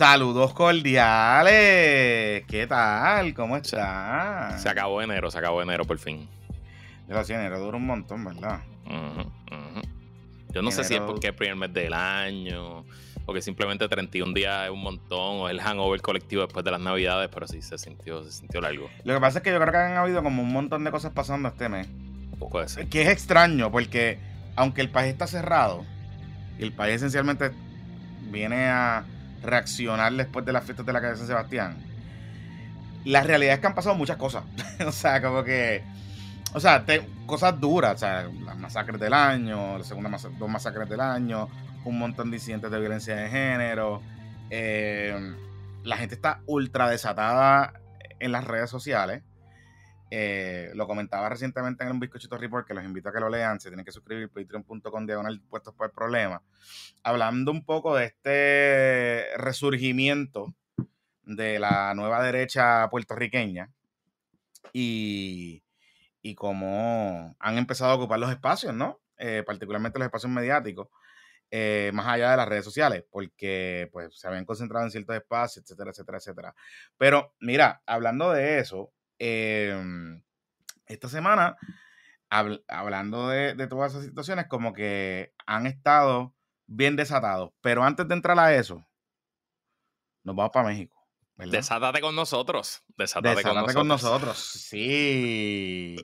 Saludos cordiales. ¿Qué tal? ¿Cómo estás? Se acabó enero, se acabó enero por fin. Sí, enero dura un montón, ¿verdad? Yo no sé si es porque es el primer mes del año, o que simplemente 31 días es un montón, o el hangover colectivo después de las navidades, pero sí se sintió, se sintió largo. Lo que pasa es que yo creo que han habido como un montón de cosas pasando este mes. Puede ser. Que es extraño, porque aunque el país está cerrado, y el país esencialmente viene a reaccionar después de las fiestas de la calle de San Sebastián, la realidad es que han pasado muchas cosas. o sea, como que. O sea, cosas duras. O sea, las masacres del año, las segundas dos masacres del año, un montón de incidentes de violencia de género. Eh, la gente está ultra desatada en las redes sociales. Eh, lo comentaba recientemente en un bizcochito report que los invito a que lo lean. Se tienen que suscribir patreon.com diagonal puestos por el problema. Hablando un poco de este resurgimiento de la nueva derecha puertorriqueña y, y cómo han empezado a ocupar los espacios, ¿no? Eh, particularmente los espacios mediáticos, eh, más allá de las redes sociales, porque pues se habían concentrado en ciertos espacios, etcétera, etcétera, etcétera. Pero mira, hablando de eso, Em, esta semana, hablando de, todas esas situaciones, como que han estado bien desatados. Pero antes de entrar a eso, nos vamos para México. Desátate con nosotros. Desátate, con, nosotros. Sí.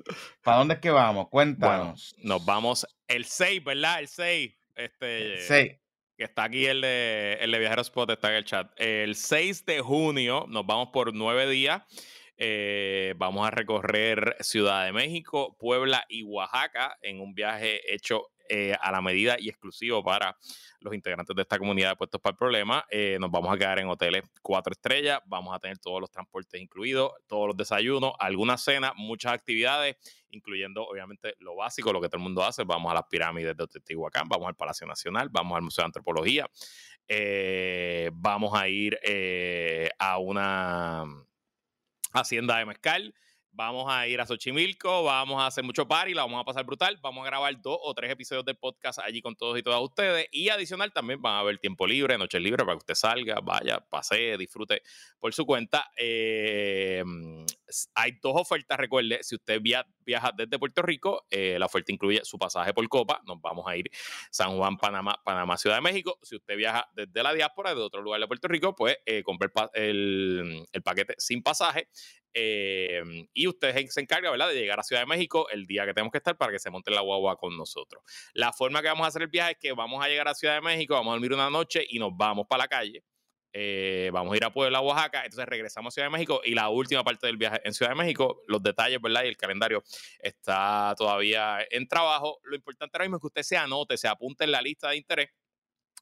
¿Para dónde es que vamos? Cuéntanos. nos vamos el 6, ¿verdad? El 6. Este, 6. Que está aquí el de, el de Viajero Spot, está en el chat. El 6 de junio nos vamos por nueve días. Eh, vamos a recorrer Ciudad de México, Puebla y Oaxaca en un viaje hecho eh, a la medida y exclusivo para los integrantes de esta comunidad de puestos para el problema. Eh, nos vamos a quedar en hoteles cuatro estrellas, vamos a tener todos los transportes incluidos, todos los desayunos, algunas cenas, muchas actividades, incluyendo obviamente lo básico, lo que todo el mundo hace. Vamos a las pirámides de Teotihuacán, vamos al Palacio Nacional, vamos al Museo de Antropología, vamos a ir a una Hacienda de Mezcal. Vamos a ir a Xochimilco, vamos a hacer mucho party, la vamos a pasar brutal. Vamos a grabar dos o tres episodios del podcast allí con todos y todas ustedes. Y adicional también van a haber tiempo libre, noche libre para que usted salga, vaya, pase, disfrute por su cuenta. Eh, hay dos ofertas, recuerde, si usted viaja desde Puerto Rico, eh, la oferta incluye su pasaje por copa. Nos vamos a ir San Juan, Panamá, Panamá, Ciudad de México. Si usted viaja desde la diáspora, de otro lugar de Puerto Rico, pues eh, compre el, paquete sin pasaje. Em, y usted se encarga, ¿verdad?, de llegar a Ciudad de México el día que tenemos que estar para que se monte la guagua con nosotros. La forma que vamos a hacer el viaje es que vamos a llegar a Ciudad de México, vamos a dormir una noche y nos vamos para la calle. Eh, vamos a ir a Puebla, Oaxaca, entonces regresamos a Ciudad de México y la última parte del viaje en Ciudad de México, los detalles, ¿verdad? Y el calendario está todavía en trabajo. Lo importante ahora mismo es que usted se anote, se apunte en la lista de interés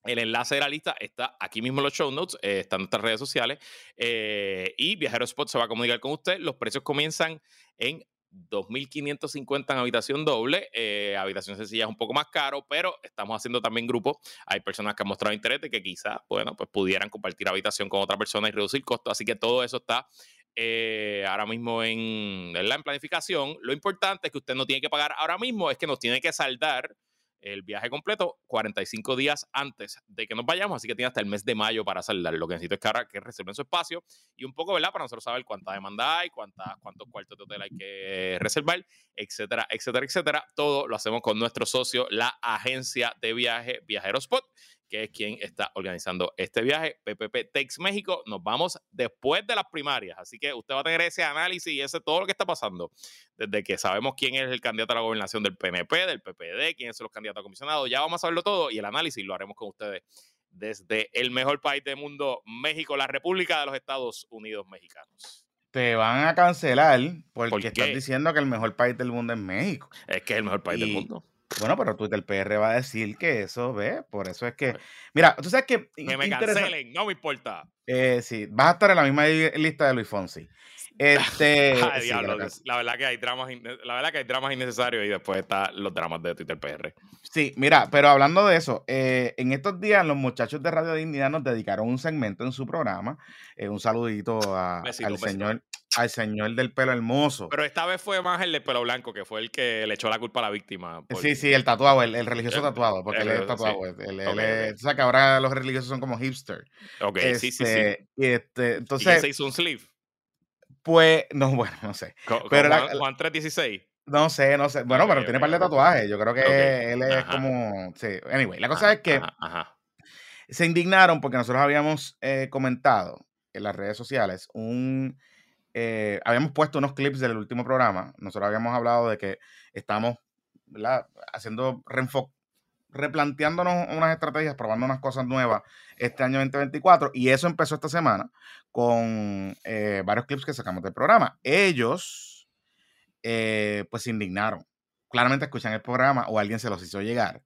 el enlace de la lista está aquí mismo en los show notes, eh, están nuestras redes sociales. Eh, y Viajero Spot se va a comunicar con usted. Los precios comienzan en 2.550 en habitación doble. Eh, habitación sencilla es un poco más caro, pero estamos haciendo también grupos. Hay personas que han mostrado interés de que quizás, bueno, pues pudieran compartir habitación con otra persona y reducir costos. Así que todo eso está ahora mismo en, en planificación. Lo importante es que usted no tiene que pagar ahora mismo, es que nos tiene que saldar el viaje completo 45 días antes de que nos vayamos, así que tiene hasta el mes de mayo para saldar. Lo que necesito es que ahora que reserven su espacio y un poco, ¿verdad? Para nosotros saber cuánta demanda hay, cuánta, cuántos cuartos de hotel hay que reservar, etcétera, etcétera, etcétera. Todo lo hacemos con nuestro socio, la agencia de viaje Viajero Spot que es quien está organizando este viaje. PPP Takes México. Nos vamos después de las primarias. Así que usted va a tener ese análisis y ese todo lo que está pasando. Desde que sabemos quién es el candidato a la gobernación del PNP, del PPD, quiénes son los candidatos a comisionados. Ya vamos a verlo todo y el análisis lo haremos con ustedes desde el mejor país del mundo, México, la República de los Estados Unidos Mexicanos. Te van a cancelar porque estás diciendo que el mejor país del mundo es México. Es que es el mejor país del mundo. Bueno, pero Twitter PR va a decir que eso, ¿ves? Por eso es que. Mira, tú sabes que. Que me cancelen, no me importa. Eh, sí, vas a estar en la misma lista de Luis Fonsi. Este, Ay, diablo, la, verdad que hay dramas, la verdad que hay dramas innecesarios y después están los dramas de Twitter PR. Sí, mira, pero hablando de eso, eh, en estos días los muchachos de Radio Dignidad nos dedicaron un segmento en su programa. Eh, un saludito al señor al señor del pelo hermoso. Pero esta vez fue más el del pelo blanco, que fue el que le echó la culpa a la víctima. Sí, sí, el tatuado, el, religioso tatuado, porque él es tatuado. O sea, que ahora los religiosos son como hipster. Ok, sí, sí, sí. Este, este, entonces, ¿Y se hizo un sleeve? Pues, no, bueno, no sé. pero Juan, 316. No sé, no sé. Bueno, pero tiene un par de tatuajes. Yo creo que él es como. Sí. Anyway, la cosa es que se indignaron porque nosotros habíamos eh, comentado en las redes sociales un eh, habíamos puesto unos clips del último programa. Nosotros habíamos hablado de que estamos haciendo replanteándonos unas estrategias, probando unas cosas nuevas este año 2024. Y eso empezó esta semana con eh, varios clips que sacamos del programa. Ellos, eh, pues, se indignaron. Claramente escuchan el programa o alguien se los hizo llegar.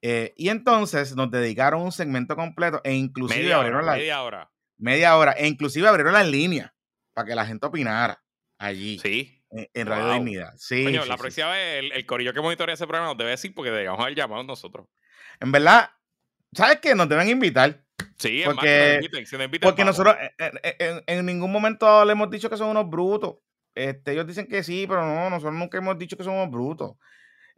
y entonces nos dedicaron un segmento completo e inclusive abrieron la media hora. Media hora. E inclusive abrieron las líneas para que la gente opinara allí. Sí. En, Radio Dignidad. Sí. la próxima vez el, corillo que monitorea ese programa nos debe decir porque debemos haber llamado nosotros. En verdad, ¿sabes qué? Nos deben invitar. Sí, porque, porque nosotros en, ningún momento le hemos dicho que son unos brutos. Este, ellos dicen que sí, pero no, nosotros nunca hemos dicho que somos brutos.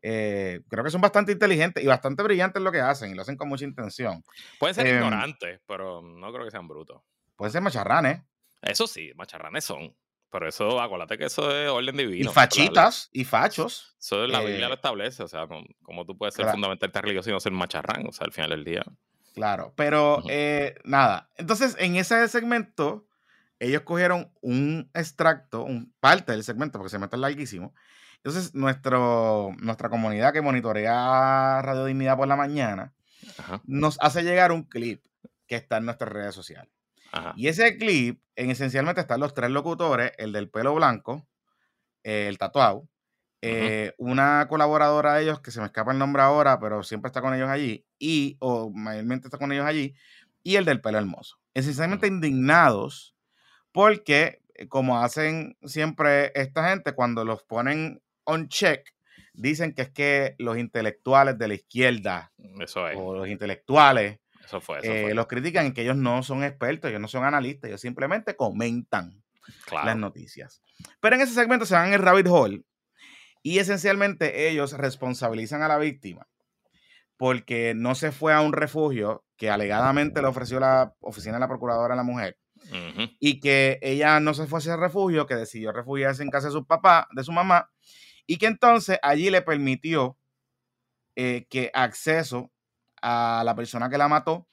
Eh, creo que son bastante inteligentes y bastante brillantes en lo que hacen y lo hacen con mucha intención. Pueden ser em, ignorantes, pero no creo que sean brutos. Pueden ser macharranes. Eso sí, macharranes son. Pero eso, acuérdate que eso es orden divino. Y fachitas y fachos. Eso la Biblia lo eh, establece. O sea, como tú puedes ser fundamentalmente religioso y no ser macharrán, o sea, al final del día. Claro, pero eh, nada. Entonces, en ese segmento, ellos cogieron un extracto, un parte del segmento, porque se mete larguísimo. Entonces, nuestro, nuestra comunidad que monitorea Radio Dignidad por la mañana nos hace llegar un clip que está en nuestras redes sociales. Y ese clip, en esencialmente están los tres locutores, el del pelo blanco, el tatuado, eh, una colaboradora de ellos, que se me escapa el nombre ahora, pero siempre está con ellos allí, y, o mayormente está con ellos allí, y el del pelo hermoso. Esencialmente indignados porque, eh, como hacen siempre esta gente, cuando los ponen on check, dicen que es que los intelectuales de la izquierda, o los intelectuales fue, eh, los critican en que ellos no son expertos, ellos no son analistas, ellos simplemente comentan las noticias. Pero en ese segmento se van en el rabbit hole y esencialmente ellos responsabilizan a la víctima porque no se fue a un refugio que alegadamente le ofreció la oficina de la procuradora a la mujer y que ella no se fue a ese refugio, que decidió refugiarse en casa de su papá, de su mamá, y que entonces allí le permitió eh, que acceso a la persona que la mató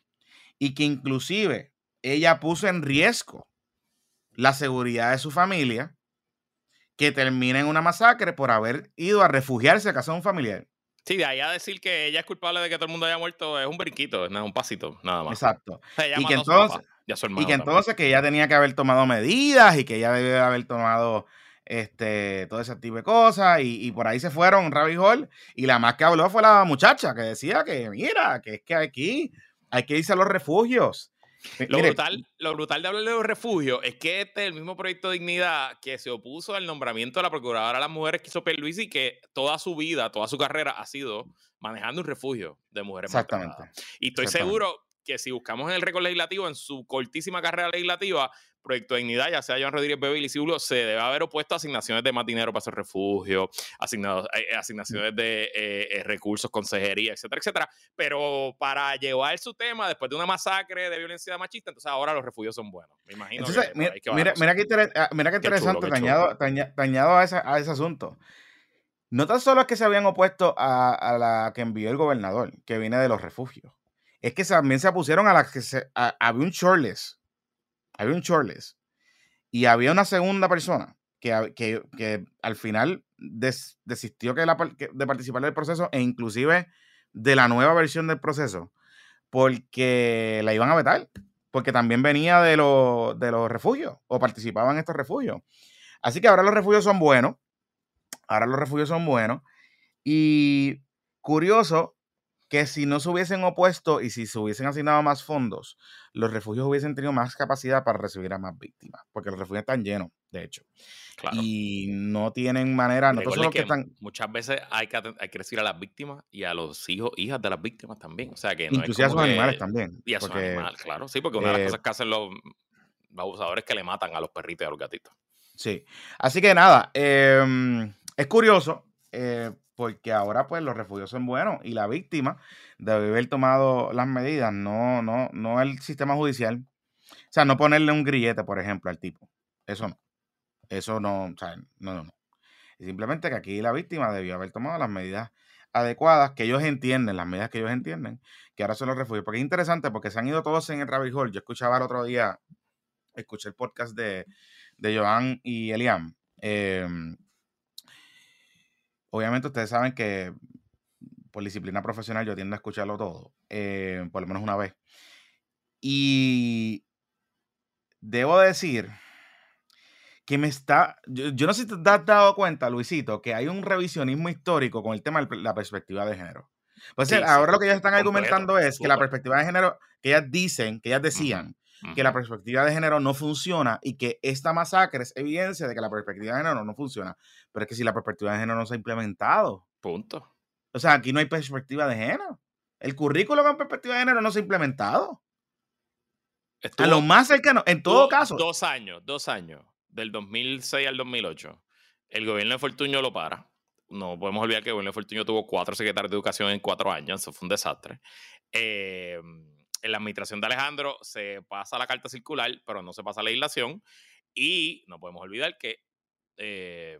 y que inclusive ella puso en riesgo la seguridad de su familia que termina en una masacre por haber ido a refugiarse a casa de un familiar. Sí, de ahí a decir que ella es culpable de que todo el mundo haya muerto es un brinquito, es un pasito, nada más. Exacto. y que entonces, y que entonces que ella tenía que haber tomado medidas y que ella debe haber tomado este, todo ese tipo de cosas, y, por ahí se fueron Rabbit Hall, y la más que habló fue la muchacha que decía que, mira, que es que aquí hay que irse a los refugios. Lo, brutal, lo brutal de hablar de los refugios es que este es el mismo proyecto de dignidad que se opuso al nombramiento de la procuradora de las mujeres que hizo Luis y que toda su vida, toda su carrera ha sido manejando un refugio de mujeres Exactamente. Y estoy seguro que si buscamos en el récord legislativo, en su cortísima carrera legislativa, Proyecto de Dignidad, ya sea Joan Rodríguez Bebel y Silvio, se debe haber opuesto a asignaciones de más dinero para esos refugios, asignados, eh, asignaciones de eh, eh, recursos, consejería, etcétera, etcétera. Pero para llevar su tema después de una masacre de violencia machista, entonces ahora los refugios son buenos. Me imagino. Entonces, mira, mira, mira, qué ah, mira, qué interesante, dañado, a, ese, a ese asunto. No tan solo es que se habían opuesto a, a, la que envió el gobernador, que viene de los refugios. Es que también se pusieron a la que se, había un shortlist había un shortlist y había una segunda persona que, que, al final desistió que de participar del proceso e inclusive de la nueva versión del proceso porque la iban a vetar, porque también venía de, de los refugios o participaba en estos refugios. Así que ahora los refugios son buenos, ahora los refugios son buenos y curioso que si no se hubiesen opuesto y si se hubiesen asignado más fondos, los refugios hubiesen tenido más capacidad para recibir a más víctimas, porque los refugios están llenos, de hecho. Y no tienen manera, no solo que, están... Muchas veces hay que, hay que recibir a las víctimas y a los hijos, hijas de las víctimas también. O sea que no Inclusive a sus animales también. Y a sus animales, claro. Sí, porque una de las eh cosas que hacen los, abusadores es que le matan a los perritos y a los gatitos. Sí. Así que nada, em, es curioso. Eh, porque ahora pues los refugios son buenos y la víctima debe haber tomado las medidas, no, no, no el sistema judicial. O sea, no ponerle un grillete, por ejemplo, al tipo. Eso no. Eso no, o sea, no, no, no. Simplemente que aquí la víctima debió haber tomado las medidas adecuadas que ellos entienden, las medidas que ellos entienden, que ahora son los refugios. Porque es interesante porque se han ido todos en el rabbit hole. Yo escuchaba el otro día, escuché el podcast de, de Joan y Eliam. Eh, obviamente ustedes saben que por disciplina profesional yo tiendo a escucharlo todo, eh, por lo menos una vez. Y debo decir que me está, yo, no sé si te has dado cuenta, Luisito, que hay un revisionismo histórico con el tema de la perspectiva de género. Pues ahora lo que ellos están argumentando es que la perspectiva de género, que ellas dicen, que ellas decían, que la perspectiva de género no funciona y que esta masacre es evidencia de que la perspectiva de género no funciona. Pero es que si la perspectiva de género no se ha implementado. Punto. O sea, aquí no hay perspectiva de género. El currículo con perspectiva de género no se ha implementado. a lo más cercano, en todo caso. Dos años, dos años, del 2006 al 2008. El gobierno de Fortuño lo para. No podemos olvidar que el gobierno de Fortuño tuvo cuatro secretarios de educación en cuatro años. Eso fue un desastre. Eh, en la administración de Alejandro se pasa la carta circular, pero no se pasa la legislación. Y no podemos olvidar que eh,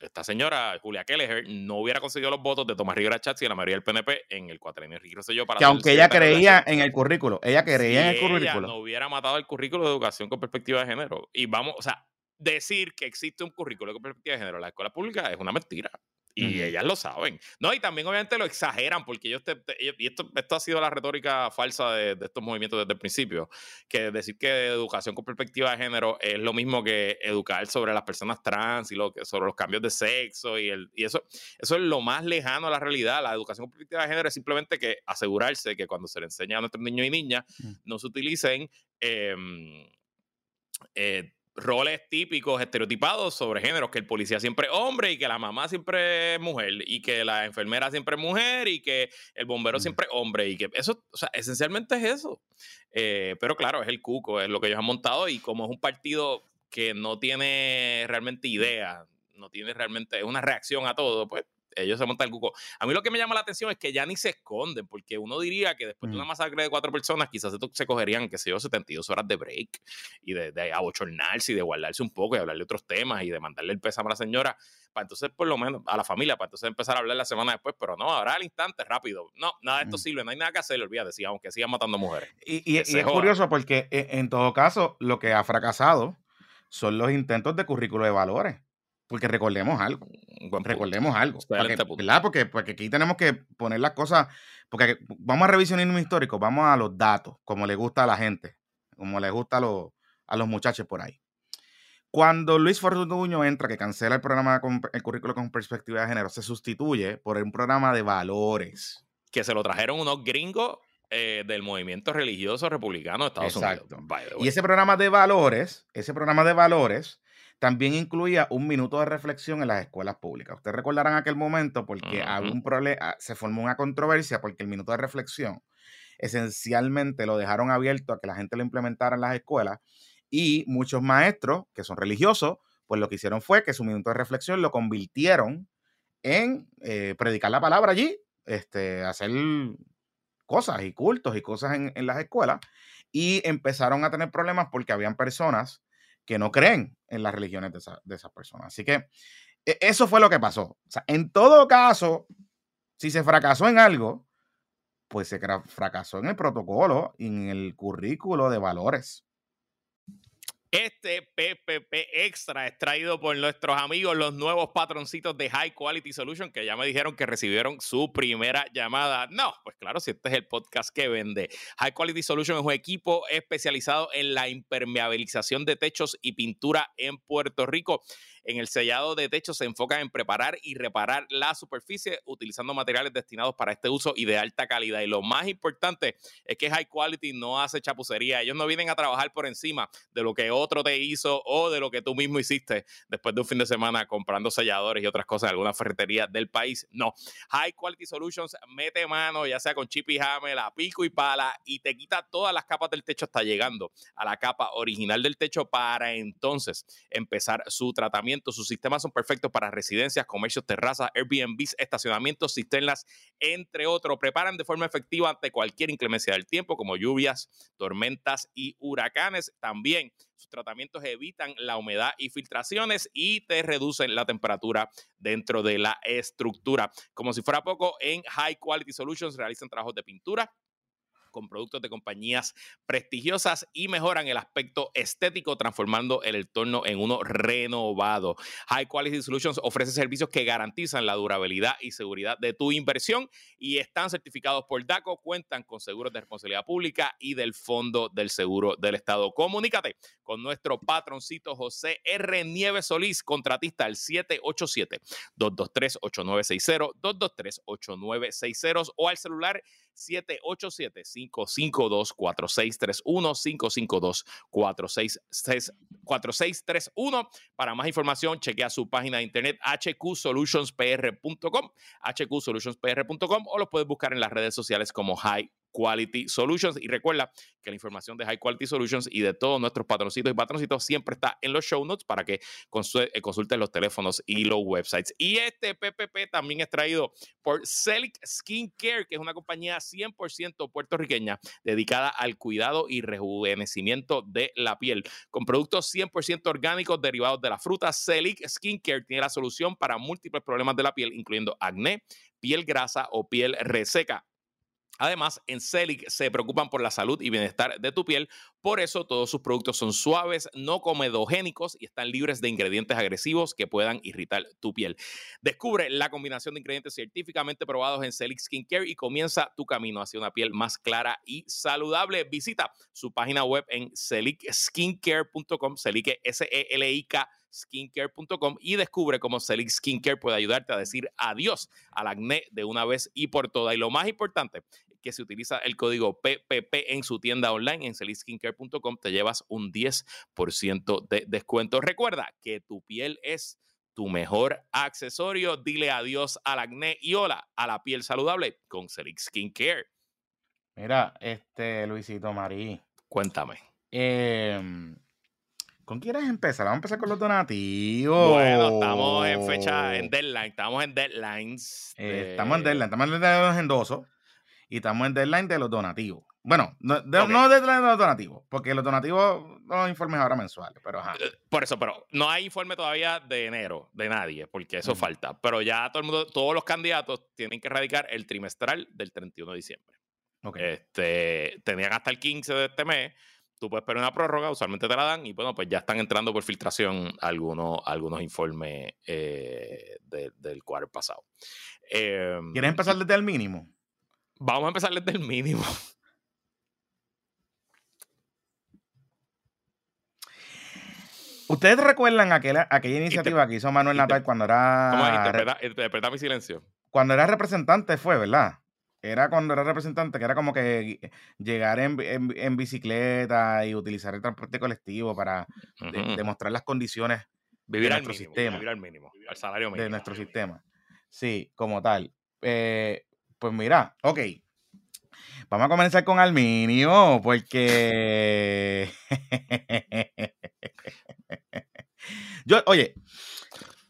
esta señora, Julia Kelleher, no hubiera conseguido los votos de Tomás Rivera Chatz y la mayoría del PNP en el cuatrenio Enrique Rosselló para... Que aunque ella creía en el currículo, ella creía en el currículo. no hubiera matado el currículo de educación con perspectiva de género. Y vamos, o sea, decir que existe un currículo con perspectiva de género en la escuela pública es una mentira. Y ellas lo saben. No, y también obviamente lo exageran, porque ellos, y esto, esto ha sido la retórica falsa de, estos movimientos desde el principio, que decir que educación con perspectiva de género es lo mismo que educar sobre las personas trans y lo que, sobre los cambios de sexo y, el, y eso, eso es lo más lejano a la realidad. La educación con perspectiva de género es simplemente que asegurarse que cuando se le enseña a nuestros niños y niñas mm. no se utilicen... Em, eh, roles típicos, estereotipados sobre géneros, que el policía siempre es hombre y que la mamá siempre es mujer y que la enfermera siempre es mujer y que el bombero siempre es hombre y que eso, o sea, esencialmente es eso. Eh, pero claro, es el cuco, es lo que ellos han montado y como es un partido que no tiene realmente idea, no tiene realmente, una reacción a todo, pues ellos se montan el cuco. A mí lo que me llama la atención es que ya ni se esconden, porque uno diría que después de una masacre de cuatro personas, quizás se, cogerían, qué sé yo, 72 horas de break y de, de abochornarse y de guardarse un poco y hablarle de otros temas y de mandarle el pésame a la señora, para entonces, por lo menos, a la familia, para entonces empezar a hablar la semana después, pero no, ahora al instante, rápido. No, nada de esto sirve, no hay nada que hacer, olvídate, si, aunque sigan matando mujeres. Y, es curioso porque e, en todo caso, lo que ha fracasado son los intentos de currículo de valores. Porque recordemos algo. Recordemos algo. ¿verdad? Porque, porque aquí tenemos que poner las cosas. Porque vamos a revisionismo histórico, vamos a los datos, como le gusta a la gente, como le gusta a los, a los muchachos por ahí. Cuando Luis Fortuño entra, que cancela el programa con el currículo con perspectiva de género, se sustituye por un programa de valores. Que se lo trajeron unos gringos eh, del movimiento religioso republicano de Estados Exacto. Unidos. Y ese programa de valores, ese programa de valores, también incluía un minuto de reflexión en las escuelas públicas. Ustedes recordarán aquel momento porque un problema, ah, se formó una controversia porque el minuto de reflexión esencialmente lo dejaron abierto a que la gente lo implementara en las escuelas y muchos maestros que son religiosos, pues lo que hicieron fue que su minuto de reflexión lo convirtieron en eh, predicar la palabra allí, este, hacer cosas y cultos y cosas en, en las escuelas y empezaron a tener problemas porque habían personas que no creen en las religiones de, esas personas. Así que e, eso fue lo que pasó. En todo caso, si se fracasó en algo, pues se fracasó en el protocolo y en el currículo de valores. Este PPP Extra es traído por nuestros amigos, los nuevos patroncitos de High Quality Solution, que ya me dijeron que recibieron su primera llamada. No, pues claro, si este es el podcast que vende. High Quality Solution es un equipo especializado en la impermeabilización de techos y pintura en Puerto Rico. En el sellado de techo se enfocan en preparar y reparar la superficie utilizando materiales destinados para este uso y de alta calidad. Y lo más importante es que High Quality no hace chapucería. Ellos no vienen a trabajar por encima de lo que otro te hizo o de lo que tú mismo hiciste después de un fin de semana comprando selladores y otras cosas en alguna ferretería del país. No. High Quality Solutions mete mano, ya sea con chip y jame, la pico y pala, y te quita todas las capas del techo hasta llegando a la capa original del techo para entonces empezar su tratamiento. Sus sistemas son perfectos para residencias, comercios, terrazas, Airbnbs, estacionamientos, cisternas, entre otros. Preparan de forma efectiva ante cualquier inclemencia del tiempo, como lluvias, tormentas y huracanes. También sus tratamientos evitan la humedad y filtraciones y te reducen la temperatura dentro de la estructura. Como si fuera poco, en High Quality Solutions realizan trabajos de pintura, con productos de compañías prestigiosas y mejoran el aspecto estético transformando el entorno en uno renovado. High Quality Solutions ofrece servicios que garantizan la durabilidad y seguridad de tu inversión y están certificados por DACO, cuentan con seguros de responsabilidad pública y del Fondo del Seguro del Estado. Comunícate con nuestro patroncito José R. Nieves Solís, contratista al 787-223-8960, 223-8960 o al celular 787-552-4631, 552-4631. Para más información, chequea su página de internet hqsolutionspr.com, hqsolutionspr.com o lo puedes buscar en las redes sociales como High Quality Solutions. Y recuerda que la información de High Quality Solutions y de todos nuestros patroncitos y patroncitos siempre está en los show notes para que eh, consulten los teléfonos y los websites. Y este PPP también es traído por Celic Skin Care, que es una compañía 100% puertorriqueña dedicada al cuidado y rejuvenecimiento de la piel. Con productos 100% orgánicos derivados de la fruta, Celic Skin Care tiene la solución para múltiples problemas de la piel, incluyendo acné, piel grasa o piel reseca. Además, en Celic se preocupan por la salud y bienestar de tu piel, por eso todos sus productos son suaves, no comedogénicos y están libres de ingredientes agresivos que puedan irritar tu piel. Descubre la combinación de ingredientes científicamente probados en Celic Skincare y comienza tu camino hacia una piel más clara y saludable. Visita su página web en celicskincare.com, Celic S E L I K skincare.com y descubre cómo Celic Skincare puede ayudarte a decir adiós al acné de una vez y por todas. Y lo más importante, que si utiliza el código PPP en su tienda online en celicskincare.com te llevas un 10% de descuento. Recuerda que tu piel es tu mejor accesorio. Dile adiós al acné y hola a la piel saludable con Celic Skincare. Mira, este Luisito Marí. Cuéntame. Eh, ¿Con quién quieres empezar? Vamos a empezar con los donativos. Bueno, estamos en fecha, en deadline, estamos en deadlines. Eh, estamos en deadline, estamos en deadline endosos y estamos en deadline de los donativos. Bueno, no, de, no deadline de los donativos, porque los donativos no los informes ahora mensuales, pero ajá. Eh, por eso, pero no hay informe todavía de enero de nadie, porque eso falta. Pero ya todo el mundo, todos los candidatos tienen que radicar el trimestral del 31 de diciembre. Okay. Este, tenían hasta el 15 de este mes tú puedes pedir una prórroga, usualmente te la dan y bueno, pues ya están entrando por filtración algunos, algunos informes eh, del cuadro pasado. Em, ¿Quieres empezar desde el mínimo? Vamos a empezar desde el mínimo. ¿Ustedes recuerdan aquella, aquella iniciativa que hizo Manuel Natal cuando era... ¿Cómo interpreta, interpreta mi silencio? Cuando era representante fue, ¿verdad? Era cuando era representante, que era como que llegar en, bicicleta y utilizar el transporte colectivo para demostrar las condiciones vivir de nuestro sistema. Vivir al mínimo, al salario mínimo. De nuestro sistema. Sí, como tal. Eh, pues mira, ok. Vamos a comenzar con Alminio, porque. Yo, oye,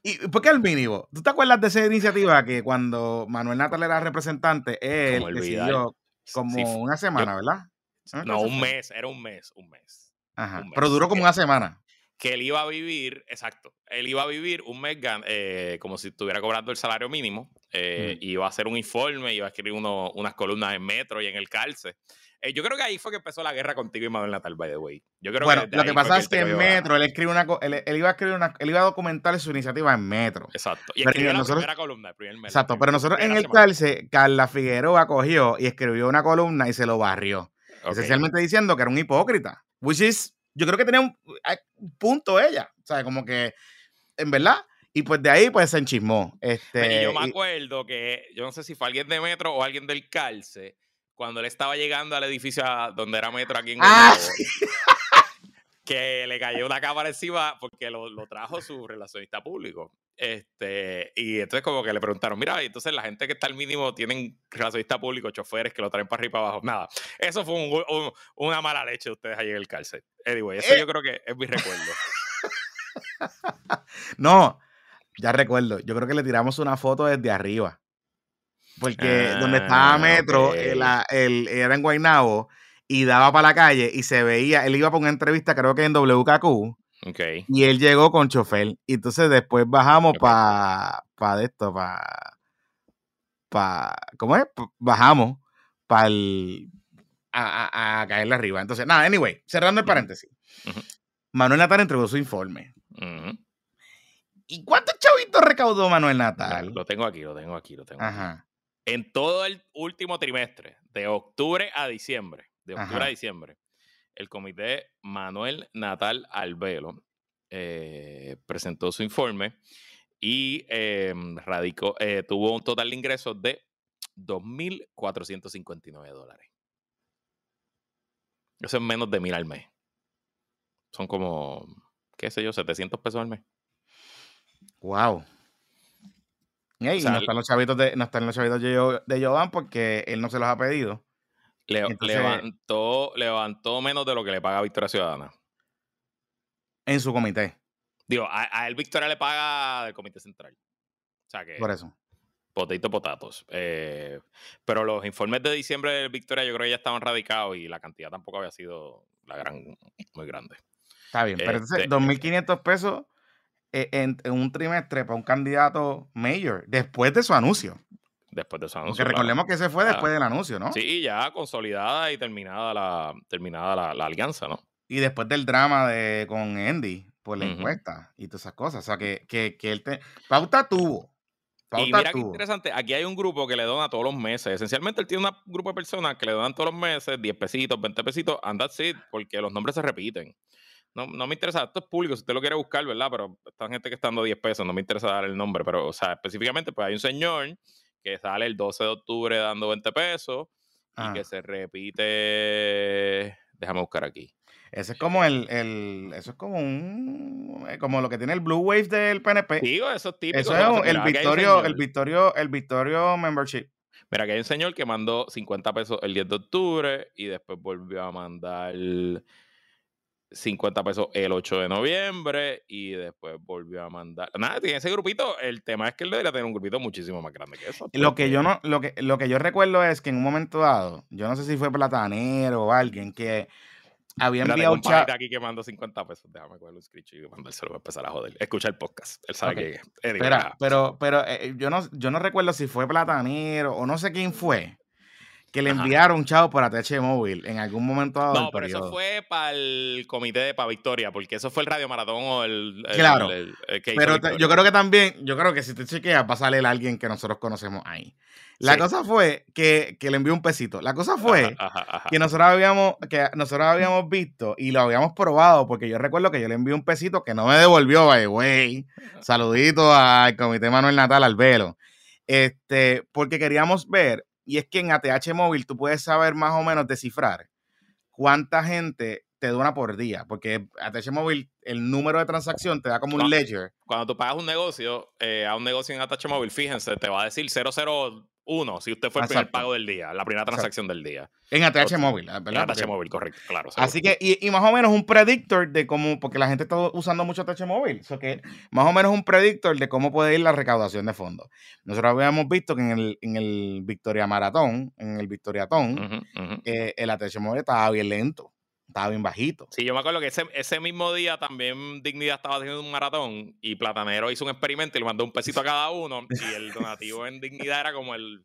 ¿Y por qué el mínimo? ¿Tú te acuerdas de esa iniciativa que cuando Manuel Natal era representante, él decidió como una semana, ¿verdad? No, un mes, era un mes, un mes. Ajá, pero duró como una semana. Que él iba a vivir, exacto, él iba a vivir un mes eh, como si estuviera cobrando el salario mínimo, eh, iba a hacer un informe, iba a escribir unas columnas en Metro y en el Calce. Eh, yo creo que ahí fue que empezó la guerra contigo y Manuel Natal, by the way. Yo creo bueno, lo que pasa es que, en Metro, él, escribe una, él, iba a escribir una, él iba a documentar su iniciativa en Metro. Exacto. Y escribió la primera columna, el primer Exacto, pero nosotros en el calce, Carla Figueroa cogió y escribió una columna y se lo barrió. Esencialmente diciendo que era un hipócrita. Which is, yo creo que tenía un, punto ella. O sea, como que en verdad. Y pues de ahí pues se enchismó. Este, y yo me acuerdo que, yo no sé si fue alguien de Metro o alguien del Calce, cuando él estaba llegando al edificio donde era Metro aquí en ah, que le cayó una cámara encima porque lo, lo, trajo su relacionista público. Este, y entonces como que le preguntaron, mira, y entonces la gente que está al mínimo tienen relacionista público, choferes que lo traen para arriba y para abajo. Nada, eso fue una mala leche de ustedes allí en el cárcel. Anyway, eso eh. yo creo que es mi recuerdo. no, ya recuerdo. Yo creo que le tiramos una foto desde arriba. Porque donde estaba ah, Metro, el, era en Guaynabo y daba para la calle y se veía, él iba para una entrevista, creo que en WKQ. Okay. Y él llegó con chofer. Y entonces después bajamos para pa esto, para. Pa, ¿Cómo es? Bajamos para el. A, a, caerle arriba. Entonces, nada, anyway, cerrando el paréntesis. Manuel Natal entregó su informe. ¿Y cuántos chavitos recaudó Manuel Natal? Lo tengo aquí, lo tengo aquí, lo tengo Ajá. En todo el último trimestre, de octubre a diciembre, de octubre a diciembre, el comité Manuel Natal Albelo eh, presentó su informe y em, radicó, eh, tuvo un total de ingresos de 2.459 dólares. Eso es menos de mil al mes. Son como, qué sé yo, 700 pesos al mes. Wow. y no están los chavitos de, no están los chavitos de Jovan porque él no se los ha pedido. Levantó, levantó menos de lo que le paga Victoria Ciudadana. En su comité. Digo, a, él Victoria le paga del comité central. O sea que. Por eso. Potito potatos. Eh, pero los informes de diciembre de Victoria yo creo que ya estaban radicados y la cantidad tampoco había sido la gran, muy grande. Está bien, pero entonces 2.500 este pesos eh, en, un trimestre para un candidato mayor después de su anuncio. Después de su anuncio. Porque recordemos que ese fue después del anuncio, ¿no? Sí, ya consolidada y terminada la, terminada la, alianza, ¿no? Y después del drama de, con Andy por la encuesta y todas esas cosas. O sea, que, que, que él te... Pauta tuvo. y mira qué interesante, aquí hay un grupo que le dona todos los meses. Esencialmente él tiene un grupo de personas que le donan todos los meses 10 pesitos, 20 pesitos, and that's it, porque los nombres se repiten. No, no me interesa, esto es público, si usted lo quiere buscar, ¿verdad? Pero esta gente que está dando 10 pesos, no me interesa dar el nombre, pero, o sea, específicamente, pues hay un señor que sale el 12 de octubre dando 20 pesos y ah. que se repite, déjame buscar aquí. Ese es como el, el, eso es como un, eh, como lo que tiene el Blue Wave del PNP. Digo, eso es típico. Eso es el Victorio, el Victorio, el Victorio Membership. Mira, que hay un señor que mandó 50 pesos el 10 de octubre y después volvió a mandar 50 pesos el 8 de noviembre y después volvió a mandar. Nada, tiene ese grupito. El tema es que él debería tener un grupito muchísimo más grande que eso. Lo que yo no, lo que, lo que yo recuerdo es que en un momento dado, yo no sé si fue Platanero o alguien que había enviado un chat. aquí que mando 50 pesos. Déjame coger un screenshot y mandárselo para empezar a joder. Escucha el podcast. Él sabe que. Espera, pero, pero eh, yo, no, yo no recuerdo si fue Platanero o no sé quién fue que le enviaron un chavo por ATH Móvil en algún momento dado. No, pero eso fue para el comité de para Victoria, porque eso fue el Radio Maratón o el. claro. pero yo creo que también, yo creo que si te chequeas, va a salir alguien que nosotros conocemos ahí. La cosa fue que, le envió un pesito. La cosa fue que nosotros habíamos, que nosotros habíamos visto y lo habíamos probado, porque yo recuerdo que yo le envié un pesito que no me devolvió, güey. Saludito al Comité Manuel Natal al velo. Este, porque queríamos ver y es que en ATH móvil tú puedes saber más o menos descifrar cuánta gente te dona por día, porque ATH móvil el número de transacción te da como un ledger. Cuando tú pagas un negocio, eh, a un negocio en ATH móvil, fíjense, te va a decir 00 uno, si usted fue el primer pago del día, la primera transacción del día. En ATH móvil, ¿verdad? En ATH móvil, correcto, claro. Así que, y, más o menos un predictor de cómo, porque la gente está usando mucho ATH móvil, eso que más o menos un predictor de cómo puede ir la recaudación de fondos. Nosotros habíamos visto que en el, en el Victoria Maratón, en el Victoriatón, eh, el ATH móvil estaba bien lento estaba bien bajito. Sí, yo me acuerdo que ese, ese, mismo día también Dignidad estaba haciendo un maratón y Platanero hizo un experimento y le mandó un pesito a cada uno y el donativo en Dignidad era como el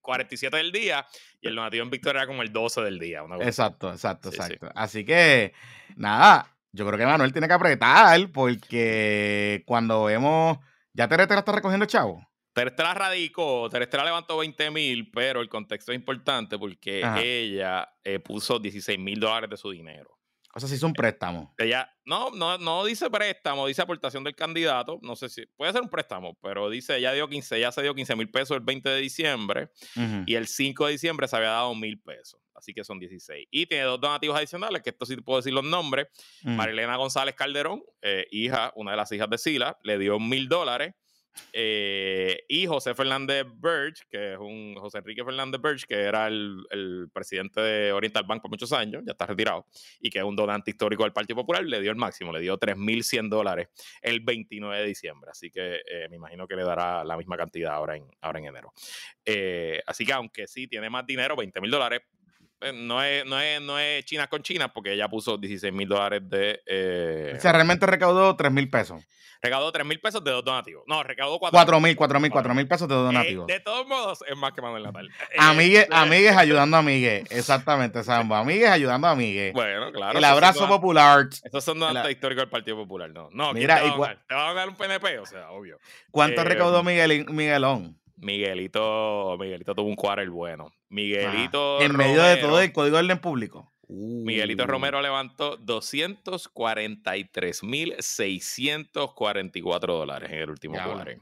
47 del día y el donativo en Victoria era como el 12 del día. exacto, exacto, exacto. Así que, nada, yo creo que Manuel tiene que apretar porque cuando vemos, ya Terestera está recogiendo chavo. Terestera radicó, Terestera levantó 20 mil, pero el contexto es importante porque ella eh, puso 16 mil dólares de su dinero. O sea, si es un préstamo. Ella, no, no, no dice préstamo, dice aportación del candidato. No sé si puede ser un préstamo, pero dice, ella dio 15, ella se dio 15 mil pesos el 20 de diciembre y el 5 de diciembre se había dado mil pesos. Así que son 16. Y tiene dos donativos adicionales, que esto sí te puedo decir los nombres. Marilena González Calderón, eh, hija, una de las hijas de Sila, le dio mil dólares. Eh, y José Fernández Birch, que es un José Enrique Fernández Birch, que era el, presidente de Oriental Bank por muchos años, ya está retirado, y que es un donante histórico del Partido Popular, le dio el máximo, le dio 3.100 dólares el 29 de diciembre. Así que eh, me imagino que le dará la misma cantidad ahora en, ahora en enero. Eh, así que aunque sí tiene más dinero, 20 mil dólares, no es, no, es, no es China con China, porque ella puso 16 mil dólares de. Eh, o sea, realmente recaudó 3 mil pesos. Recaudó 3 mil pesos de dos donativos. No, recaudó 4 mil, 4 mil, 4 mil pesos de dos eh, donativos. de todos modos, es más que Manuel Natal. Amigues, este amigues ayudando a amigues. Exactamente, Sambo. Amigues ayudando a amigues. Bueno, claro. El abrazo popular. Esos son donantes históricos del Partido Popular, no. No, Mira, te, va a te van a dar un PNP, o sea, obvio. ¿Cuánto eh, recaudó Miguel, Miguelón? Miguelito, Miguelito tuvo un quarter bueno. Miguelito. en medio de todo el código de orden público. Miguelito uh. Romero levantó 243.644 dólares en el último quarter.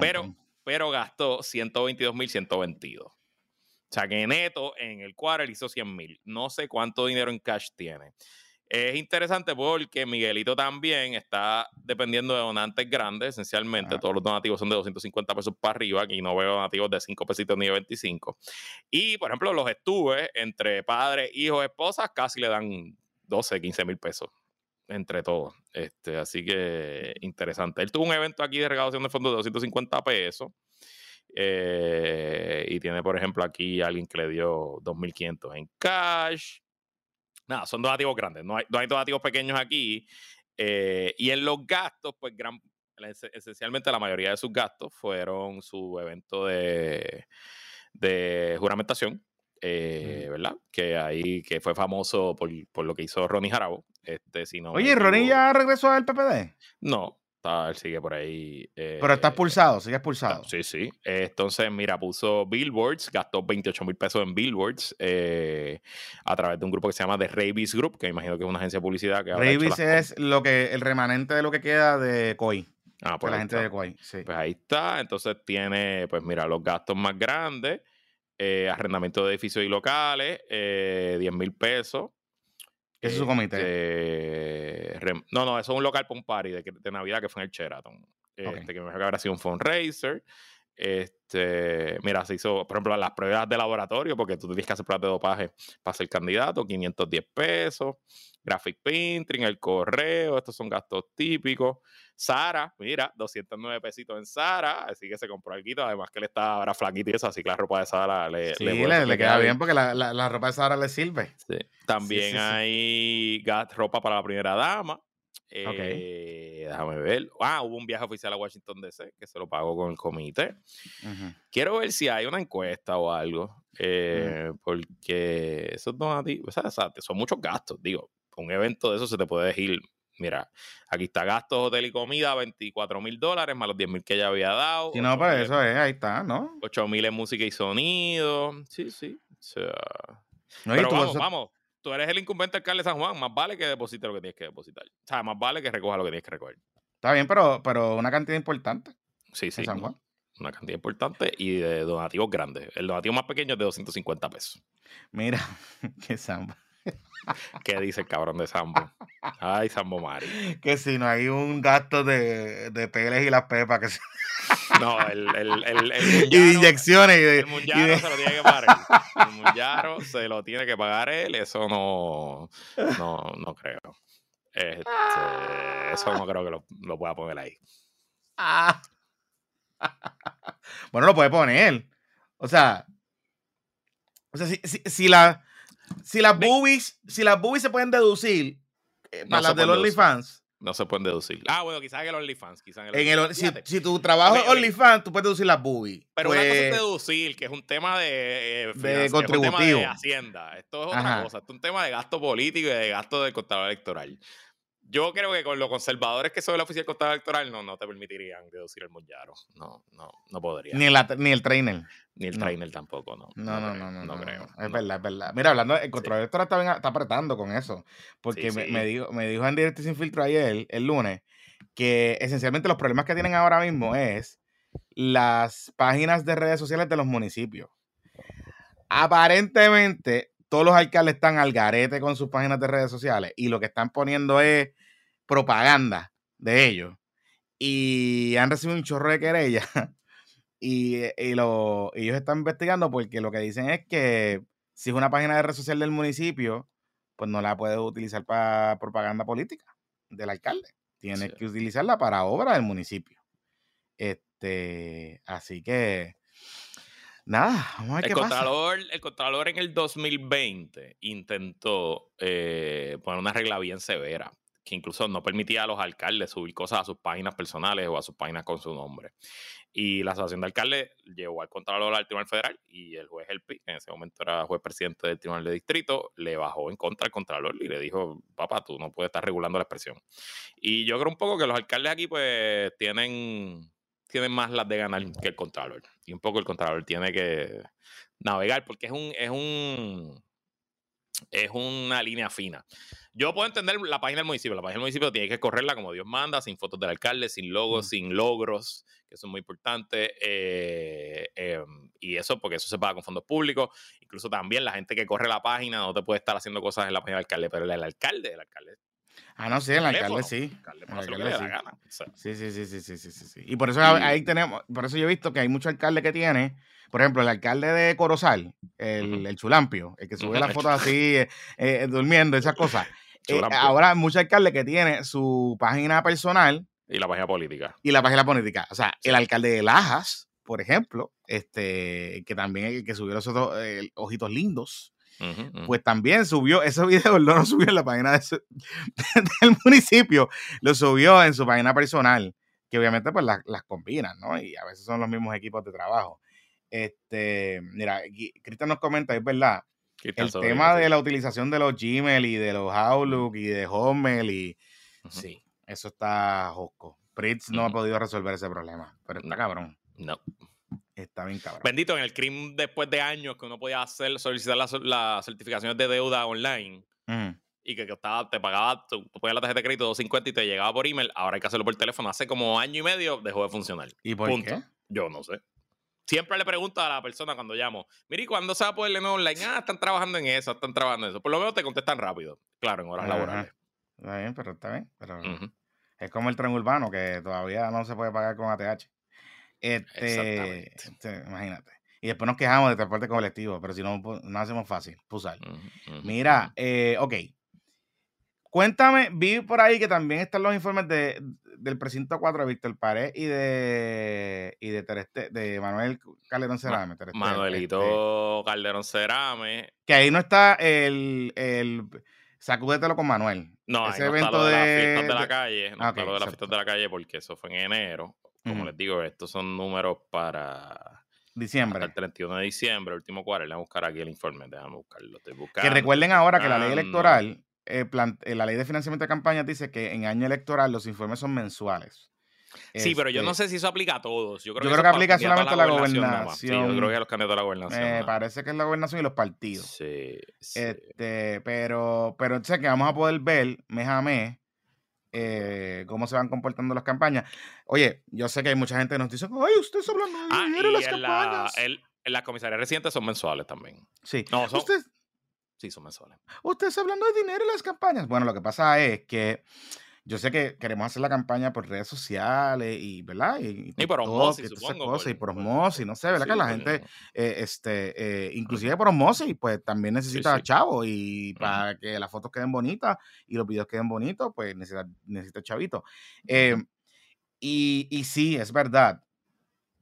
Pero, pero gastó 122.122. O sea que neto en el quarter hizo 100.000. No sé cuánto dinero en cash tiene. Es interesante porque Miguelito también está dependiendo de donantes grandes, esencialmente. Todos los donativos son de 250 pesos para arriba. Aquí no veo donativos de 5 pesitos ni de 25. Y, por ejemplo, los estuve entre padres, hijos, esposas, casi le dan 12, 15 mil pesos entre todos. Este, así que interesante. Él tuvo un evento aquí de recaudación de fondos de 250 pesos. Eh, y tiene, por ejemplo, aquí alguien que le dio 2.500 en cash nada, son donativos grandes, no hay, no hay donativos pequeños aquí. Eh, y en los gastos, pues gran, esencialmente la mayoría de sus gastos fueron su evento de, de juramentación, eh, ¿verdad? Que ahí que fue famoso por, por, lo que hizo Ronnie Jarabo. Este, si no Oye, ¿Ronnie ya regresó al PPD? No, él sigue por ahí. Pero está eh, expulsado, sigue expulsado. Sí, sí. entonces, mira, puso billboards, gastó 28 mil pesos en billboards eh, a través de un grupo que se llama The Ravis Group, que imagino que es una agencia de publicidad. que Ravis es lo que, el remanente de lo que queda de COI. Ah, pues la gente de COI, sí. Pues ahí está. Entonces tiene, pues mira, los gastos más grandes, eh, arrendamiento de edificios y locales, 10 mil pesos. ¿Ese es su comité? Este, no, no, eso es un local para un party de, Navidad que fue en el Sheraton. Este, que me que habrá sido un fundraiser. Este, mira, se hizo, por ejemplo, las pruebas de laboratorio, porque tú tienes que hacer pruebas de dopaje para ser candidato, 510 pesos. Graphic Painting, el correo, estos son gastos típicos. Sara, mira, 209 pesitos en Sara, así que se compró algo, además que le está ahora flaquito y eso, así que la ropa de Sara le, sí, le, queda bien porque la, la, ropa de Sara le sirve. Sí. También hay ropa para la primera dama. Eh, déjame ver. Ah, hubo un viaje oficial a Washington DC que se lo pagó con el comité. Quiero ver si hay una encuesta o algo. Eh, porque esos donativos, o sea, son muchos gastos. Digo, un evento de eso se te puede decir, mira, aquí está gastos, hotel y comida, 24 mil dólares, más los 10 mil que ella había dado. Si no, pues eso es, ahí está, ¿no? 8 mil en música y sonido. Sí, sí. O sea, pero vamos, vamos. Tú eres el incumbente alcalde de San Juan, más vale que deposite lo que tienes que depositar. O sea, más vale que recoja lo que tienes que recoger. Está bien, pero, pero una cantidad importante. Sí, sí. San Juan. Una cantidad importante y de donativos grandes. El donativo más pequeño es de 250 pesos. Mira, qué samba. ¿Qué dice el cabrón de Sambo? Ay, Sambo Mari. Que si no hay un gasto de, de peles y las pepas que No, el, el, el, y de inyecciones. Y el munyaro se lo tiene que pagar él. El munyaro se lo tiene que pagar él. Eso no, no, no creo. Este, eso no creo que lo, lo pueda poner ahí. Ah. Bueno, lo puede poner. O sea, o sea, si, si, si la si las boobies, si las boobies se pueden deducir eh, para las del OnlyFans. No se pueden deducir. Ah, bueno, quizás en el OnlyFans. si, tu trabajo es OnlyFans, tú puedes deducir las boobies. Pero una cosa es pues deducir, que es un tema de, eh, de contributivo. Es un tema de Hacienda. Esto es otra cosa. Esto es un tema de gasto político y de gasto del contador electoral. Yo creo que con los conservadores que son la oficina contable electoral no, no te permitirían deducir el Mollaro. No, no, no podría. Ni, ni el trainer. Ni el trainer tampoco, no. No, no, no, no. No, creo. Es verdad, es verdad. Mira, hablando, el control electoral está, está, apretando con eso. Porque me, me, dijo, me dijo en directo sin filtro ayer, el lunes, que esencialmente los problemas que tienen ahora mismo es las páginas de redes sociales de los municipios. Aparentemente, todos los alcaldes están al garete con sus páginas de redes sociales y lo que están poniendo es propaganda de ellos. Y han recibido un chorro de querella. Y, y lo, ellos están investigando porque lo que dicen es que si es una página de red social del municipio, pues no la puede utilizar para propaganda política del alcalde. Tiene que utilizarla para obra del municipio. Este, así que nada, vamos a ver el qué contralor, El Contralor en el 2020 intentó eh, poner una regla bien severa que incluso no permitía a los alcaldes subir cosas a sus páginas personales o a sus páginas con su nombre. Y la Asociación de Alcaldes llevó al Contralor al Tribunal Federal y el juez El que en ese momento era juez presidente del Tribunal de Distrito, le bajó en contra al Contralor y le dijo, papá, tú no puedes estar regulando la expresión. Y yo creo un poco que los alcaldes aquí pues tienen, tienen más las de ganar que el Contralor. Y un poco el Contralor tiene que navegar porque es un... Es un es una línea fina. Yo puedo entender la página del municipio. La página del municipio tiene que correrla como Dios manda, sin fotos del alcalde, sin logos, sin logros, que eso es muy importante. Eh, em, y eso, porque eso se paga con fondos públicos. Incluso también la gente que corre la página no te puede estar haciendo cosas en la página del alcalde, pero el, alcalde, el alcalde. Ah, no, sí, el alcalde sí. El alcalde, sí. Sí, sí, sí, sí, sí, sí, Y por eso ahí tenemos, por eso yo he visto que hay muchos alcaldes que tiene por ejemplo, el alcalde de Corozal, el, Chulampio, el que sube las fotos así, eh, eh, durmiendo, esas cosas. Eh, ahora, muchos alcaldes que tiene su página personal. Y la página política. Y la página política. O sea, el alcalde de Lajas, por ejemplo, este, que también el que subió los otros, ojitos lindos. Pues también subió ese video, no lo subió en la página del municipio, lo subió en su página personal, que obviamente pues las, las combinan, ¿no? Y a veces son los mismos equipos de trabajo. Este, mira, Cristian nos comenta, es verdad, el tema de la utilización de los Gmail y de los Outlook y de Hotmail y sí, eso está josco. Pritz no ha podido resolver ese problema, pero está cabrón. No. Está bien cabrón. Bendito, en el crimen después de años que uno podía hacer, solicitar las, certificaciones de deuda online y que, te pagaba, tú ponías la tarjeta de crédito 250 y te llegaba por email, ahora hay que hacerlo por teléfono. Hace como año y medio dejó de funcionar. ¿Y por qué? Yo no sé siempre le pregunto a la persona cuando llamo, mire, ¿cuándo se va a poder leer online? Ah, están trabajando en eso, están trabajando en eso. Por lo menos te contestan rápido, claro, en horas laborales. Está bien, pero está bien. Pero Es como el tren urbano que todavía no se puede pagar con ATH. Este, este, imagínate. Y después nos quejamos de transporte colectivo, pero si no, pues, no hacemos fácil, pusar. Mira, eh, ok. Cuéntame, vi por ahí que también están los informes de, del precinto 4 de Víctor Pared y de y de, de Manuel Calderón Cerame. Manuelito este Calderón Cerame. Que ahí no está el, el sacúdetelo con Manuel. No, ese evento de, las fiestas de la calle. No está lo de las fiestas de la calle porque eso fue en enero. Como les digo, estos son números para diciembre. el 31 de diciembre, último cuarto. Le voy a buscar aquí el informe. Déjame buscarlo. Estoy buscando. Que recuerden ahora que la ley electoral eh, eh, la ley de financiamiento de campaña dice que en año electoral los informes son mensuales. Sí, pero yo no este sé si eso aplica a todos. Yo creo, que, aplica solamente a la, gobernación. Sí, yo creo que a los candidatos a la gobernación. Me parece que es la gobernación y los partidos. Sí, Este, pero, pero sé que vamos a poder ver mes a mes eh, cómo se van comportando las campañas. Oye, yo sé que hay mucha gente que nos dice, ay, usted está hablando de ah, dinero en las campañas. en las comisarías recientes son mensuales también. Sí. No, son, usted, Sí, son mensuales. Usted está hablando de dinero en las campañas. Bueno, lo que pasa es que yo sé que queremos hacer la campaña por redes sociales y, ¿verdad? Y, por osmosis, supongo. Cosas, y por osmosis, no sé, ¿verdad? que la gente, eh, este, eh, inclusive por osmosis, pues también necesita chavo y para que las fotos queden bonitas y los videos queden bonitos, pues necesita, necesita chavito. Eh, y, y sí, es verdad.